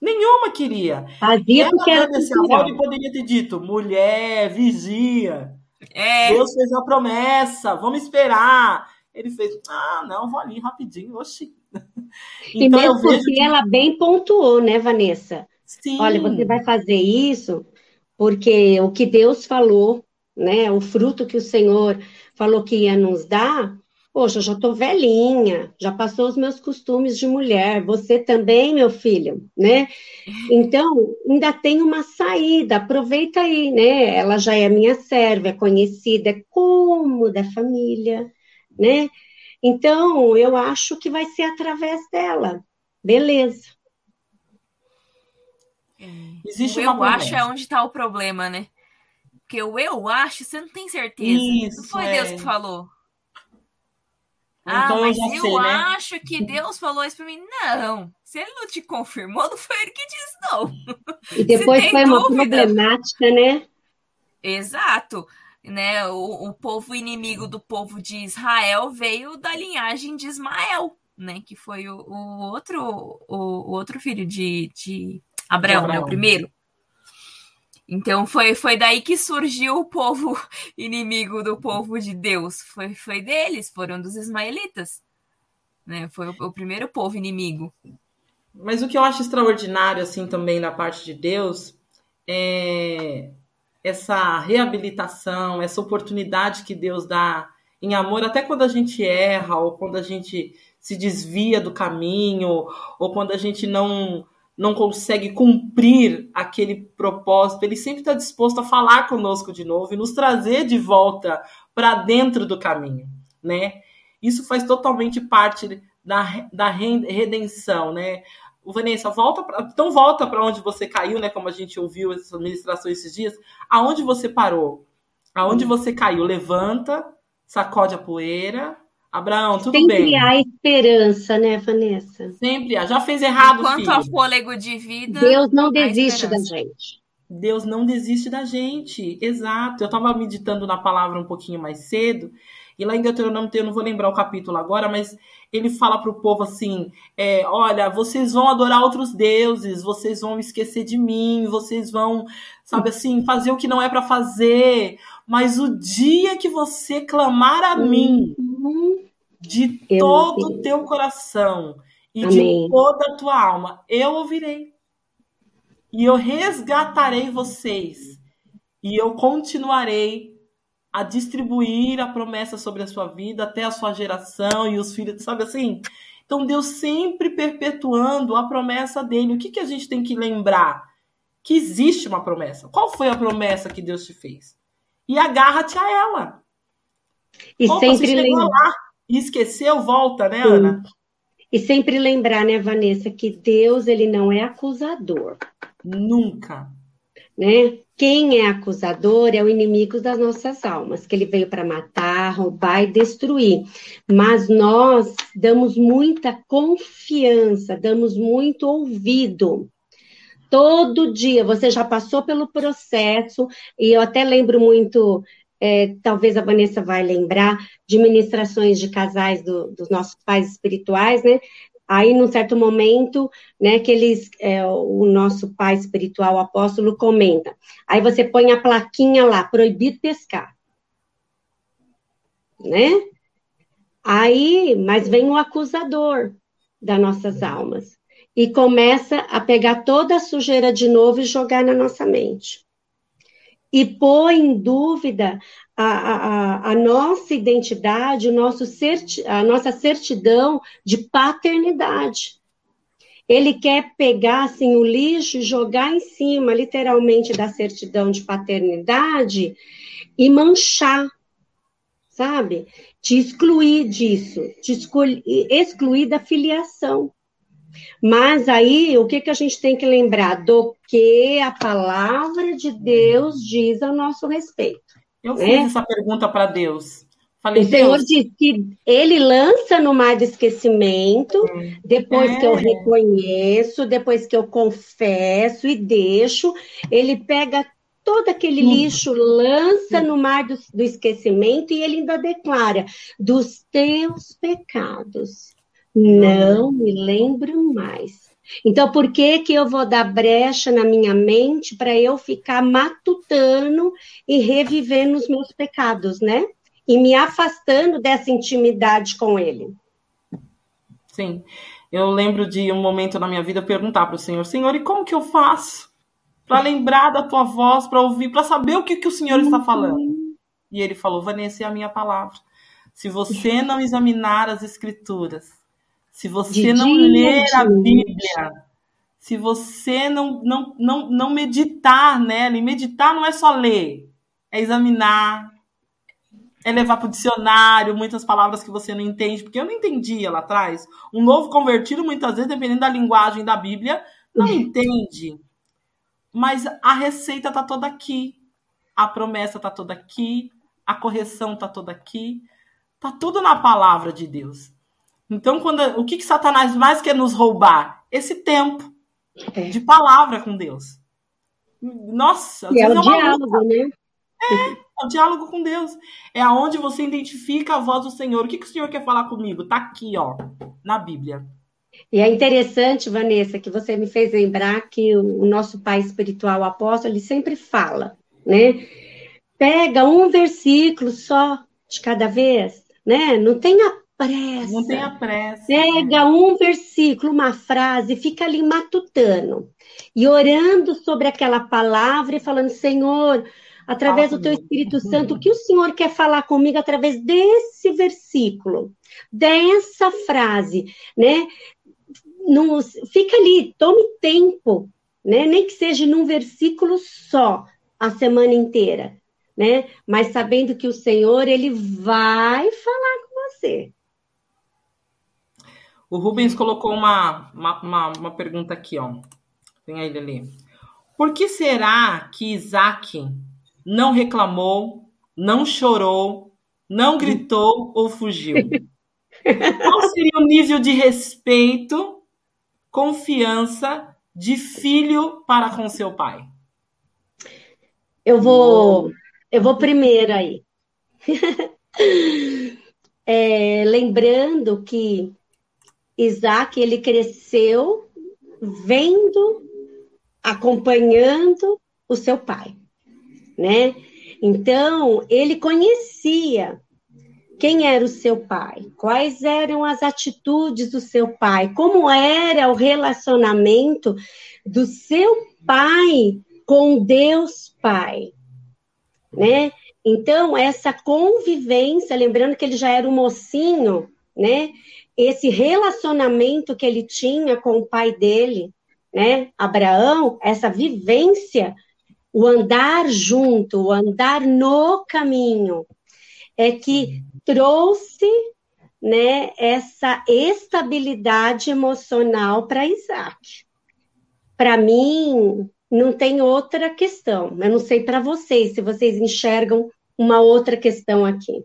Nenhuma queria. Fazia porque era desse avó, poderia ter dito, mulher, vigia. É. Deus fez a promessa, vamos esperar. Ele fez, ah, não, vou ali rapidinho, oxi. Então, e mesmo porque que... ela bem pontuou, né, Vanessa? Sim. Olha, você vai fazer isso porque o que Deus falou, né, o fruto que o Senhor falou que ia nos dar, Poxa, já estou velhinha, já passou os meus costumes de mulher, você também, meu filho, né? Então, ainda tem uma saída, aproveita aí, né? Ela já é minha serva, é conhecida, é como da família, né? Então, eu acho que vai ser através dela. Beleza. É. Existe o eu acho é onde está o problema, né? Porque o eu acho, você não tem certeza. Isso, não foi é. Deus que falou. Ah, então mas eu, eu sei, né? acho que Deus falou isso para mim. Não, se ele não te confirmou, não foi ele que disse, não. E depois foi uma problemática, né? Exato. Né, o, o povo inimigo do povo de Israel veio da linhagem de Ismael, né? Que foi o, o outro, o, o, outro filho de, de Abraão, Abraão. Né, o primeiro. Então foi, foi daí que surgiu o povo *laughs* inimigo do povo de Deus. Foi, foi deles, foram dos ismaelitas. Né? Foi o, o primeiro povo inimigo. Mas o que eu acho extraordinário, assim, também da parte de Deus, é essa reabilitação, essa oportunidade que Deus dá em amor, até quando a gente erra, ou quando a gente se desvia do caminho, ou quando a gente não não consegue cumprir aquele propósito, ele sempre está disposto a falar conosco de novo e nos trazer de volta para dentro do caminho, né? Isso faz totalmente parte da, da redenção, né? O Vanessa, volta pra, então volta para onde você caiu, né? Como a gente ouviu essa ministração esses dias. Aonde você parou? Aonde hum. você caiu? Levanta, sacode a poeira. Abraão, tudo Sempre bem. Sempre há esperança, né, Vanessa? Sempre há. Já fez errado, Enquanto filho. há fôlego de vida. Deus não desiste da gente. Deus não desiste da gente. Exato. Eu estava meditando na palavra um pouquinho mais cedo e lá em Deuteronômio, eu não vou lembrar o capítulo agora, mas ele fala para o povo assim: é, olha, vocês vão adorar outros deuses, vocês vão esquecer de mim, vocês vão, sabe assim, fazer o que não é para fazer. Mas o dia que você clamar a mim de eu todo o teu coração e Amém. de toda a tua alma, eu ouvirei. E eu resgatarei vocês. E eu continuarei a distribuir a promessa sobre a sua vida até a sua geração e os filhos, sabe assim? Então Deus sempre perpetuando a promessa dele. O que, que a gente tem que lembrar? Que existe uma promessa. Qual foi a promessa que Deus te fez? E agarra-te a ela. E Opa, sempre lembrar. e esqueceu, volta, né, Sim. Ana? E sempre lembrar, né, Vanessa, que Deus ele não é acusador. Nunca. Né? Quem é acusador é o inimigo das nossas almas, que ele veio para matar, roubar e destruir. Mas nós damos muita confiança, damos muito ouvido. Todo dia, você já passou pelo processo, e eu até lembro muito, é, talvez a Vanessa vai lembrar, de ministrações de casais do, dos nossos pais espirituais, né? Aí, num certo momento, né, que eles, é, o nosso pai espiritual, o apóstolo, comenta. Aí você põe a plaquinha lá, proibido pescar. Né? Aí, mas vem o acusador das nossas almas e começa a pegar toda a sujeira de novo e jogar na nossa mente. E põe em dúvida a, a, a, nossa identidade, o nosso certi, a nossa certidão de paternidade. Ele quer pegar assim o lixo e jogar em cima, literalmente, da certidão de paternidade e manchar, sabe? Te excluir disso, te excluir, excluir da filiação. Mas aí, o que, que a gente tem que lembrar? Do que a palavra de Deus diz a nosso respeito. Eu né? fiz essa pergunta para Deus. Falei, o Senhor diz que ele lança no mar do esquecimento, é. depois é. que eu é. reconheço, depois que eu confesso e deixo, ele pega todo aquele hum. lixo, lança hum. no mar do, do esquecimento e ele ainda declara: dos teus pecados não me lembro mais. Então, por que que eu vou dar brecha na minha mente para eu ficar matutando e revivendo os meus pecados, né? E me afastando dessa intimidade com ele. Sim. Eu lembro de um momento na minha vida perguntar para o Senhor, Senhor, e como que eu faço para lembrar da tua voz, para ouvir, para saber o que, que o Senhor está falando? E ele falou, Vanessa, é a minha palavra. Se você não examinar as escrituras, se você não ler a Bíblia, se você não, não, não, não meditar nela, e meditar não é só ler, é examinar, é levar para o dicionário muitas palavras que você não entende, porque eu não entendia lá atrás. Um novo convertido, muitas vezes, dependendo da linguagem da Bíblia, não uhum. entende. Mas a receita está toda aqui, a promessa está toda aqui, a correção está toda aqui, está tudo na palavra de Deus. Então, quando, o que, que Satanás mais quer nos roubar? Esse tempo é. de palavra com Deus. Nossa, é o é diálogo, né? É, é o diálogo com Deus. É aonde você identifica a voz do Senhor. O que, que o Senhor quer falar comigo? Tá aqui, ó, na Bíblia. E é interessante, Vanessa, que você me fez lembrar que o nosso pai espiritual, o apóstolo, ele sempre fala, né? Pega um versículo só de cada vez, né? Não tenha pressa. Não tenha pressa. Pega um versículo, uma frase, fica ali matutando e orando sobre aquela palavra e falando: Senhor, através do teu Espírito Santo, o que o Senhor quer falar comigo através desse versículo, dessa frase, né? Fica ali, tome tempo, né? Nem que seja num versículo só a semana inteira, né? Mas sabendo que o Senhor ele vai falar com você. O Rubens colocou uma, uma, uma, uma pergunta aqui, ó. Tem ele ali. Por que será que Isaac não reclamou, não chorou, não gritou ou fugiu? *laughs* Qual seria o nível de respeito, confiança de filho para com seu pai? Eu vou, eu vou primeiro aí. *laughs* é, lembrando que Isaac ele cresceu vendo, acompanhando o seu pai, né? Então ele conhecia quem era o seu pai, quais eram as atitudes do seu pai, como era o relacionamento do seu pai com Deus Pai, né? Então, essa convivência, lembrando que ele já era um mocinho, né? Esse relacionamento que ele tinha com o pai dele, né? Abraão, essa vivência, o andar junto, o andar no caminho, é que trouxe né, essa estabilidade emocional para Isaac. Para mim, não tem outra questão. Eu não sei para vocês, se vocês enxergam uma outra questão aqui.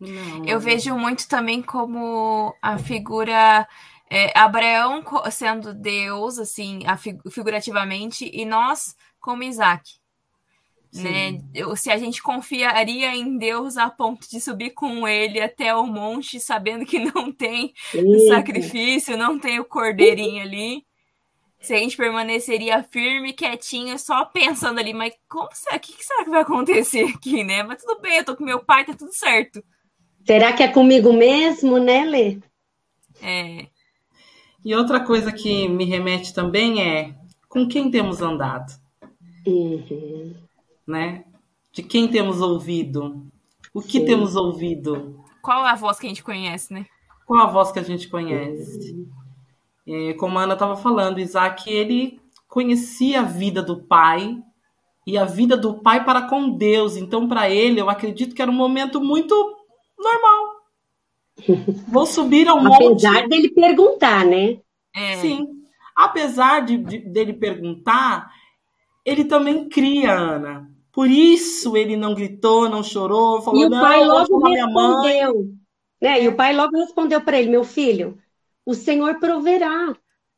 Não, eu vejo muito também como a figura é, Abraão sendo Deus, assim, figurativamente, e nós como Isaac. Né? Se a gente confiaria em Deus a ponto de subir com ele até o monte, sabendo que não tem o sacrifício, não tem o cordeirinho ali. Se a gente permaneceria firme, quietinho, só pensando ali, mas como será? O que, que será que vai acontecer aqui, né? Mas tudo bem, eu tô com meu pai, tá tudo certo. Será que é comigo mesmo, né, Lê? É. E outra coisa que me remete também é com quem temos andado. Uhum né? De quem temos ouvido? O que Sim. temos ouvido? Qual a voz que a gente conhece, né? Qual a voz que a gente conhece? É, como a Ana estava falando, Isaac, ele conhecia a vida do pai e a vida do pai para com Deus. Então, para ele, eu acredito que era um momento muito normal. Vou subir ao monte. Apesar dele perguntar, né? É. Sim. Apesar de, de, dele perguntar, ele também cria, Ana. Por isso ele não gritou, não chorou, falou, e o pai logo respondeu, né? E o pai logo respondeu para ele, meu filho, o Senhor proverá,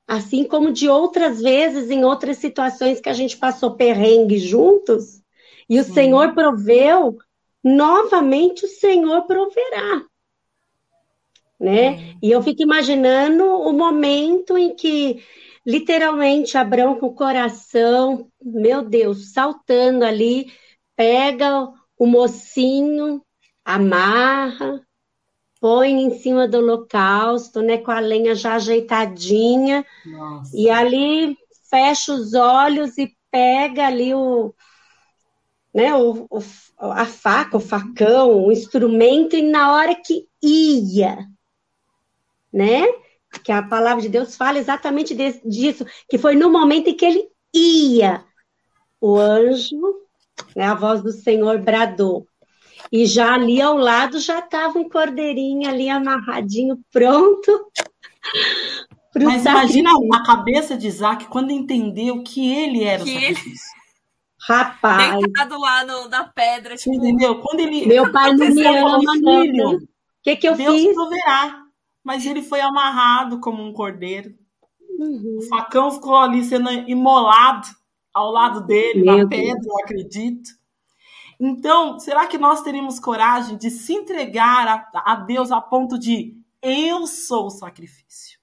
assim como de outras vezes em outras situações que a gente passou perrengue juntos, e o Sim. Senhor proveu, novamente o Senhor proverá. Né? É. E eu fico imaginando o momento em que literalmente Abraão com o coração, meu Deus, saltando ali, pega o mocinho, amarra, põe em cima do holocausto, né, com a lenha já ajeitadinha, Nossa. e ali fecha os olhos e pega ali o, né, o, o, a faca, o facão, o instrumento, e na hora que ia, né, que a palavra de Deus fala exatamente de, disso, que foi no momento em que ele ia, o anjo, né, a voz do Senhor bradou. E já ali ao lado já estava um cordeirinho ali amarradinho, pronto. *laughs* Mas imagina a cabeça de Isaac quando entendeu que ele era que o sacrifício. Ele... Rapaz. Deitado lá no, na pedra. Tipo, entendeu? Quando ele. Meu pai não me ama, filho. O que, que eu Deus fiz? proverá mas ele foi amarrado como um cordeiro. Uhum. O facão ficou ali sendo imolado ao lado dele, Meu na pedra, Deus. eu acredito. Então, será que nós teríamos coragem de se entregar a, a Deus a ponto de eu sou o sacrifício?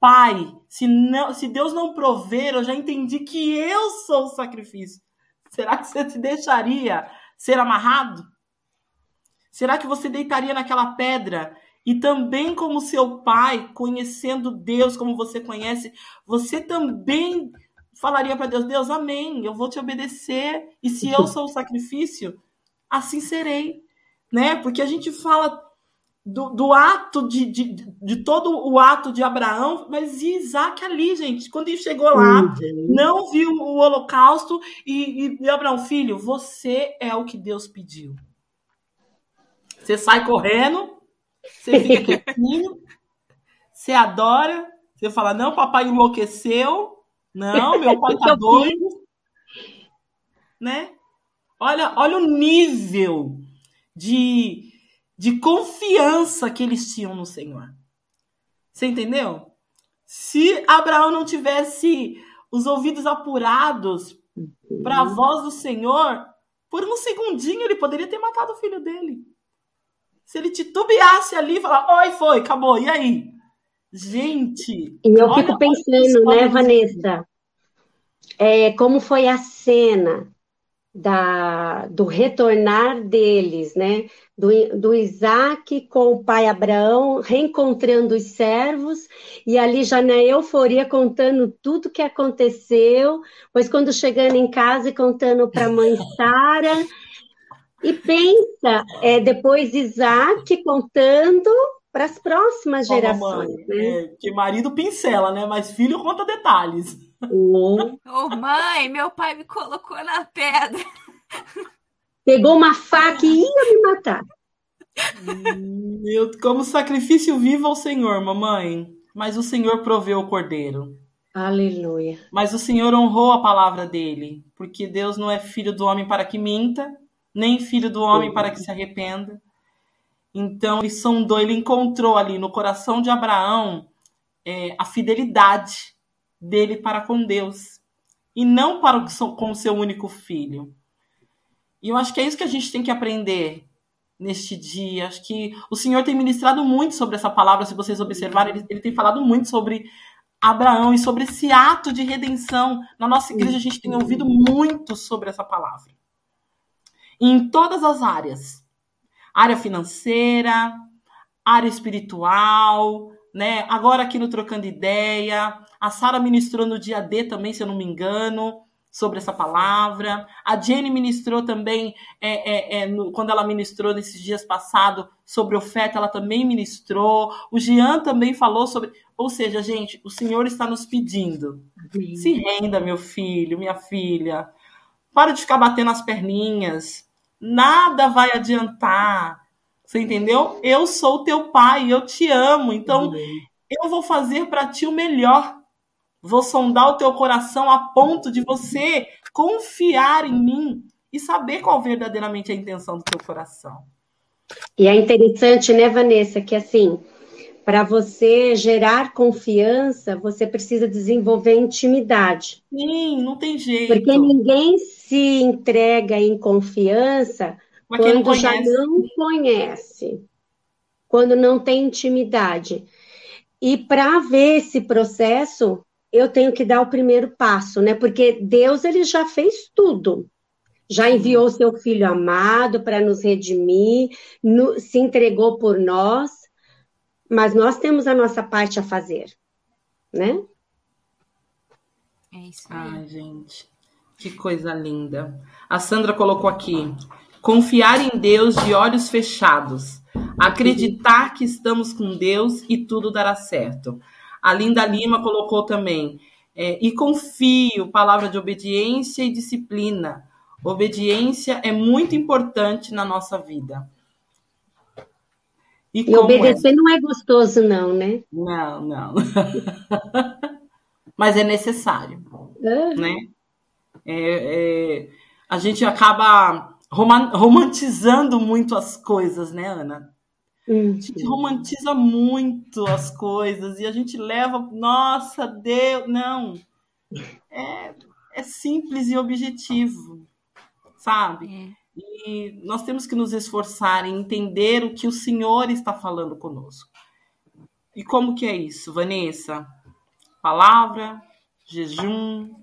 Pai, se, não, se Deus não prover, eu já entendi que eu sou o sacrifício. Será que você se deixaria ser amarrado? Será que você deitaria naquela pedra e também, como seu pai, conhecendo Deus como você conhece, você também falaria para Deus: Deus, amém, eu vou te obedecer. E se eu *laughs* sou o sacrifício, assim serei. Né? Porque a gente fala do, do ato de, de, de, todo o ato de Abraão, mas e Isaac ali, gente, quando ele chegou lá, uhum. não viu o holocausto e, e, e Abraão, filho, você é o que Deus pediu. Você sai correndo, Você fica quietinho, *laughs* você adora, você fala, não, papai enlouqueceu, não, meu pai tá *laughs* doido, né? Olha, olha o nível de, de confiança que eles tinham no Senhor. Você entendeu? Se Abraão não tivesse os ouvidos apurados para a uhum. voz do Senhor, por um segundinho ele poderia ter matado o filho dele. Se ele titubeasse ali e falar, oi, foi, acabou, e aí? Gente. E eu fico pensando, né, Vanessa? É, como foi a cena da, do retornar deles, né? Do, do Isaac com o pai Abraão, reencontrando os servos, e ali já na euforia contando tudo que aconteceu, pois quando chegando em casa e contando para a mãe Sara, e pensa, é, depois Isaac contando para as próximas gerações. Mãe, né? é, que marido pincela, né? Mas filho conta detalhes. Ô oh, mãe, meu pai me colocou na pedra. Pegou uma faca e ia me matar. Meu, como sacrifício vivo ao Senhor, mamãe. Mas o Senhor proveu o cordeiro. Aleluia. Mas o Senhor honrou a palavra dele, porque Deus não é filho do homem para que minta, nem filho do homem para que se arrependa. Então ele sondou, ele encontrou ali no coração de Abraão é, a fidelidade dele para com Deus e não para com o seu único filho. E eu acho que é isso que a gente tem que aprender neste dia. Acho que o Senhor tem ministrado muito sobre essa palavra, se vocês observarem, ele, ele tem falado muito sobre Abraão e sobre esse ato de redenção. Na nossa igreja, a gente tem ouvido muito sobre essa palavra. em todas as áreas área financeira, área espiritual, né? Agora aqui no Trocando Ideia, a Sara ministrou no dia D também, se eu não me engano, sobre essa palavra. A Jenny ministrou também, é, é, é, no, quando ela ministrou nesses dias passados sobre oferta, ela também ministrou. O Jean também falou sobre. Ou seja, gente, o Senhor está nos pedindo. Sim. Se renda, meu filho, minha filha. Para de ficar batendo as perninhas. Nada vai adiantar. Você entendeu? Eu sou teu pai, eu te amo. Então, eu vou fazer para ti o melhor. Vou sondar o teu coração a ponto de você confiar em mim e saber qual verdadeiramente é a intenção do teu coração. E é interessante, né, Vanessa, que assim, para você gerar confiança, você precisa desenvolver intimidade. Sim, não tem jeito. Porque ninguém se entrega em confiança Mas quando não já não conhece, quando não tem intimidade. E para ver esse processo, eu tenho que dar o primeiro passo, né? Porque Deus ele já fez tudo. Já enviou seu filho amado para nos redimir, no, se entregou por nós, mas nós temos a nossa parte a fazer, né? É isso aí. Ai, gente, que coisa linda. A Sandra colocou aqui: confiar em Deus de olhos fechados, acreditar que estamos com Deus e tudo dará certo. A Linda Lima colocou também. É, e confio, palavra de obediência e disciplina. Obediência é muito importante na nossa vida. E, e obedecer é? não é gostoso, não, né? Não, não. *laughs* Mas é necessário, uhum. né? É, é, a gente acaba romantizando muito as coisas, né, Ana? Uhum. A gente romantiza muito as coisas e a gente leva, nossa, Deus, não. É, é simples e objetivo, sabe? É. E nós temos que nos esforçar em entender o que o Senhor está falando conosco. E como que é isso, Vanessa? Palavra, jejum,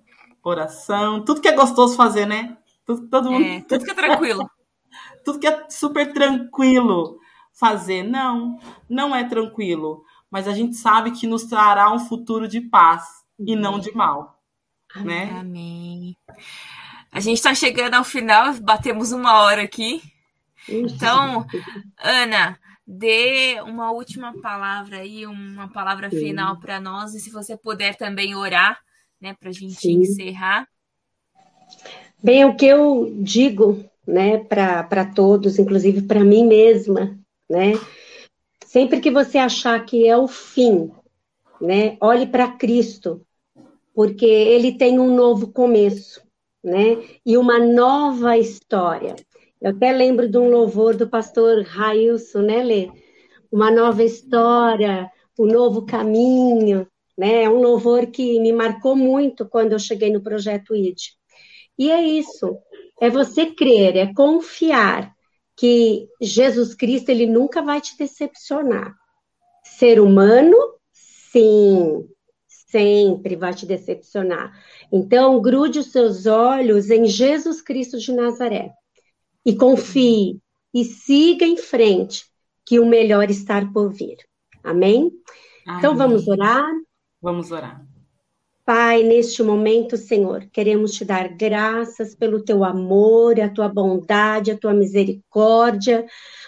oração, tudo que é gostoso fazer, né? Tudo, todo mundo... É, tudo que é tranquilo. *laughs* tudo que é super tranquilo fazer. Não, não é tranquilo. Mas a gente sabe que nos trará um futuro de paz e não de mal. Né? Amém. A gente está chegando ao final, batemos uma hora aqui. Então, Ana, dê uma última palavra aí, uma palavra Sim. final para nós, e se você puder também orar, né, para a gente Sim. encerrar. Bem, o que eu digo, né, para todos, inclusive para mim mesma, né? Sempre que você achar que é o fim, né? Olhe para Cristo, porque ele tem um novo começo, né? E uma nova história. Eu até lembro de um louvor do pastor Railson, né, Lê? Uma nova história, um novo caminho, né? É um louvor que me marcou muito quando eu cheguei no projeto ID. E é isso, é você crer, é confiar que Jesus Cristo ele nunca vai te decepcionar. Ser humano, sim, sempre vai te decepcionar. Então, grude os seus olhos em Jesus Cristo de Nazaré e confie e siga em frente, que o melhor está por vir. Amém? Amém? Então, vamos orar? Vamos orar. Pai, neste momento, Senhor, queremos te dar graças pelo teu amor, a tua bondade, a tua misericórdia,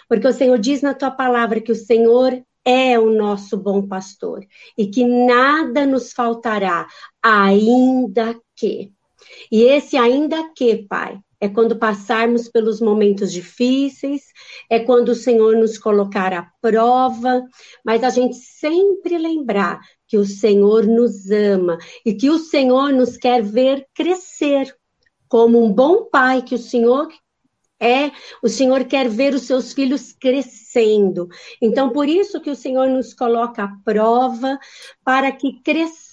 porque o Senhor diz na tua palavra que o Senhor é o nosso bom pastor e que nada nos faltará, ainda que. E esse ainda que, Pai, é quando passarmos pelos momentos difíceis, é quando o Senhor nos colocar à prova, mas a gente sempre lembrar que o Senhor nos ama e que o Senhor nos quer ver crescer. Como um bom pai que o Senhor é, o Senhor quer ver os seus filhos crescendo. Então, por isso que o Senhor nos coloca à prova, para que cresçamos,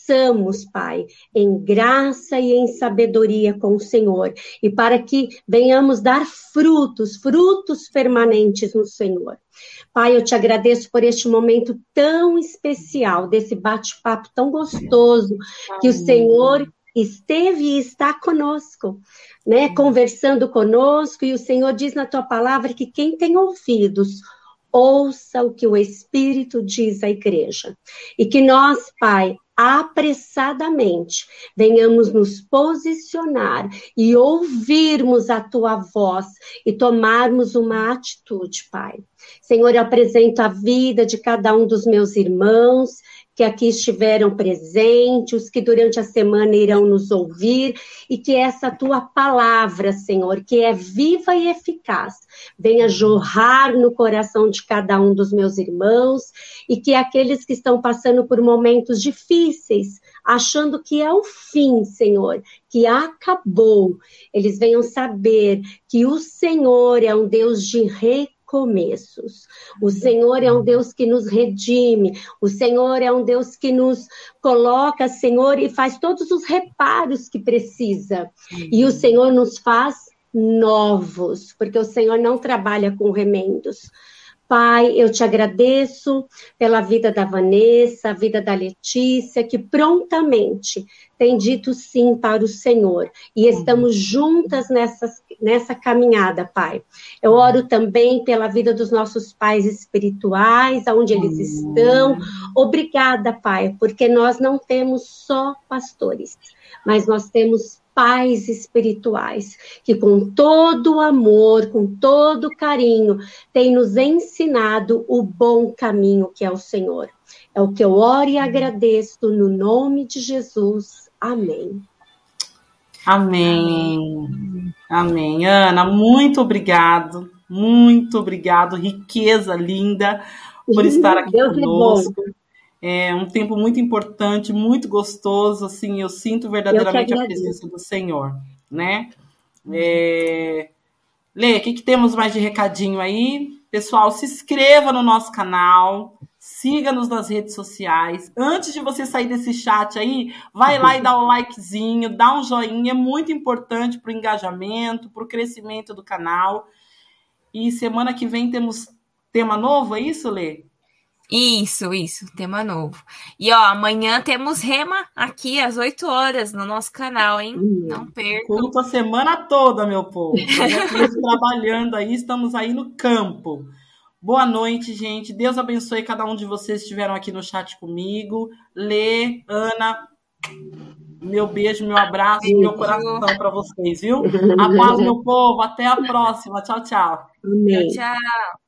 Pai, em graça e em sabedoria com o Senhor, e para que venhamos dar frutos, frutos permanentes no Senhor. Pai, eu te agradeço por este momento tão especial, desse bate-papo tão gostoso, que o Senhor esteve e está conosco, né? Conversando conosco, e o Senhor diz na tua palavra que quem tem ouvidos, ouça o que o Espírito diz à igreja. E que nós, Pai, apressadamente venhamos nos posicionar e ouvirmos a tua voz e tomarmos uma atitude, Pai. Senhor, eu apresento a vida de cada um dos meus irmãos que aqui estiveram presentes, os que durante a semana irão nos ouvir, e que essa tua palavra, Senhor, que é viva e eficaz, venha jorrar no coração de cada um dos meus irmãos, e que aqueles que estão passando por momentos difíceis, achando que é o fim, Senhor, que acabou, eles venham saber que o Senhor é um Deus de recompensa começos. O Senhor é um Deus que nos redime, o Senhor é um Deus que nos coloca, Senhor, e faz todos os reparos que precisa. E o Senhor nos faz novos, porque o Senhor não trabalha com remendos. Pai, eu te agradeço pela vida da Vanessa, a vida da Letícia, que prontamente tem dito sim para o Senhor. E estamos juntas nessa, nessa caminhada, Pai. Eu oro também pela vida dos nossos pais espirituais, aonde eles estão. Obrigada, Pai, porque nós não temos só pastores, mas nós temos pais espirituais, que com todo amor, com todo carinho, tem nos ensinado o bom caminho que é o Senhor. É o que eu oro e agradeço no nome de Jesus. Amém. Amém. Amém. Ana, muito obrigado. Muito obrigado. Riqueza linda por estar aqui Deus conosco. É é um tempo muito importante, muito gostoso, assim, eu sinto verdadeiramente eu a presença do Senhor, né? É... Lê, o que, que temos mais de recadinho aí? Pessoal, se inscreva no nosso canal, siga-nos nas redes sociais. Antes de você sair desse chat aí, vai lá e dá um *laughs* likezinho, dá um joinha, é muito importante para o engajamento, para o crescimento do canal. E semana que vem temos tema novo, é isso, Lê? Isso, isso, tema novo. E ó, amanhã temos Rema aqui às 8 horas no nosso canal, hein? Hum, Não percam. Culto a semana toda, meu povo. *laughs* Trabalhando aí, estamos aí no campo. Boa noite, gente. Deus abençoe cada um de vocês que estiveram aqui no chat comigo. Lê, Ana, meu beijo, meu abraço, beijo. meu coração para vocês, viu? A paz, meu povo. Até a próxima. Tchau, tchau. Tchau, tchau.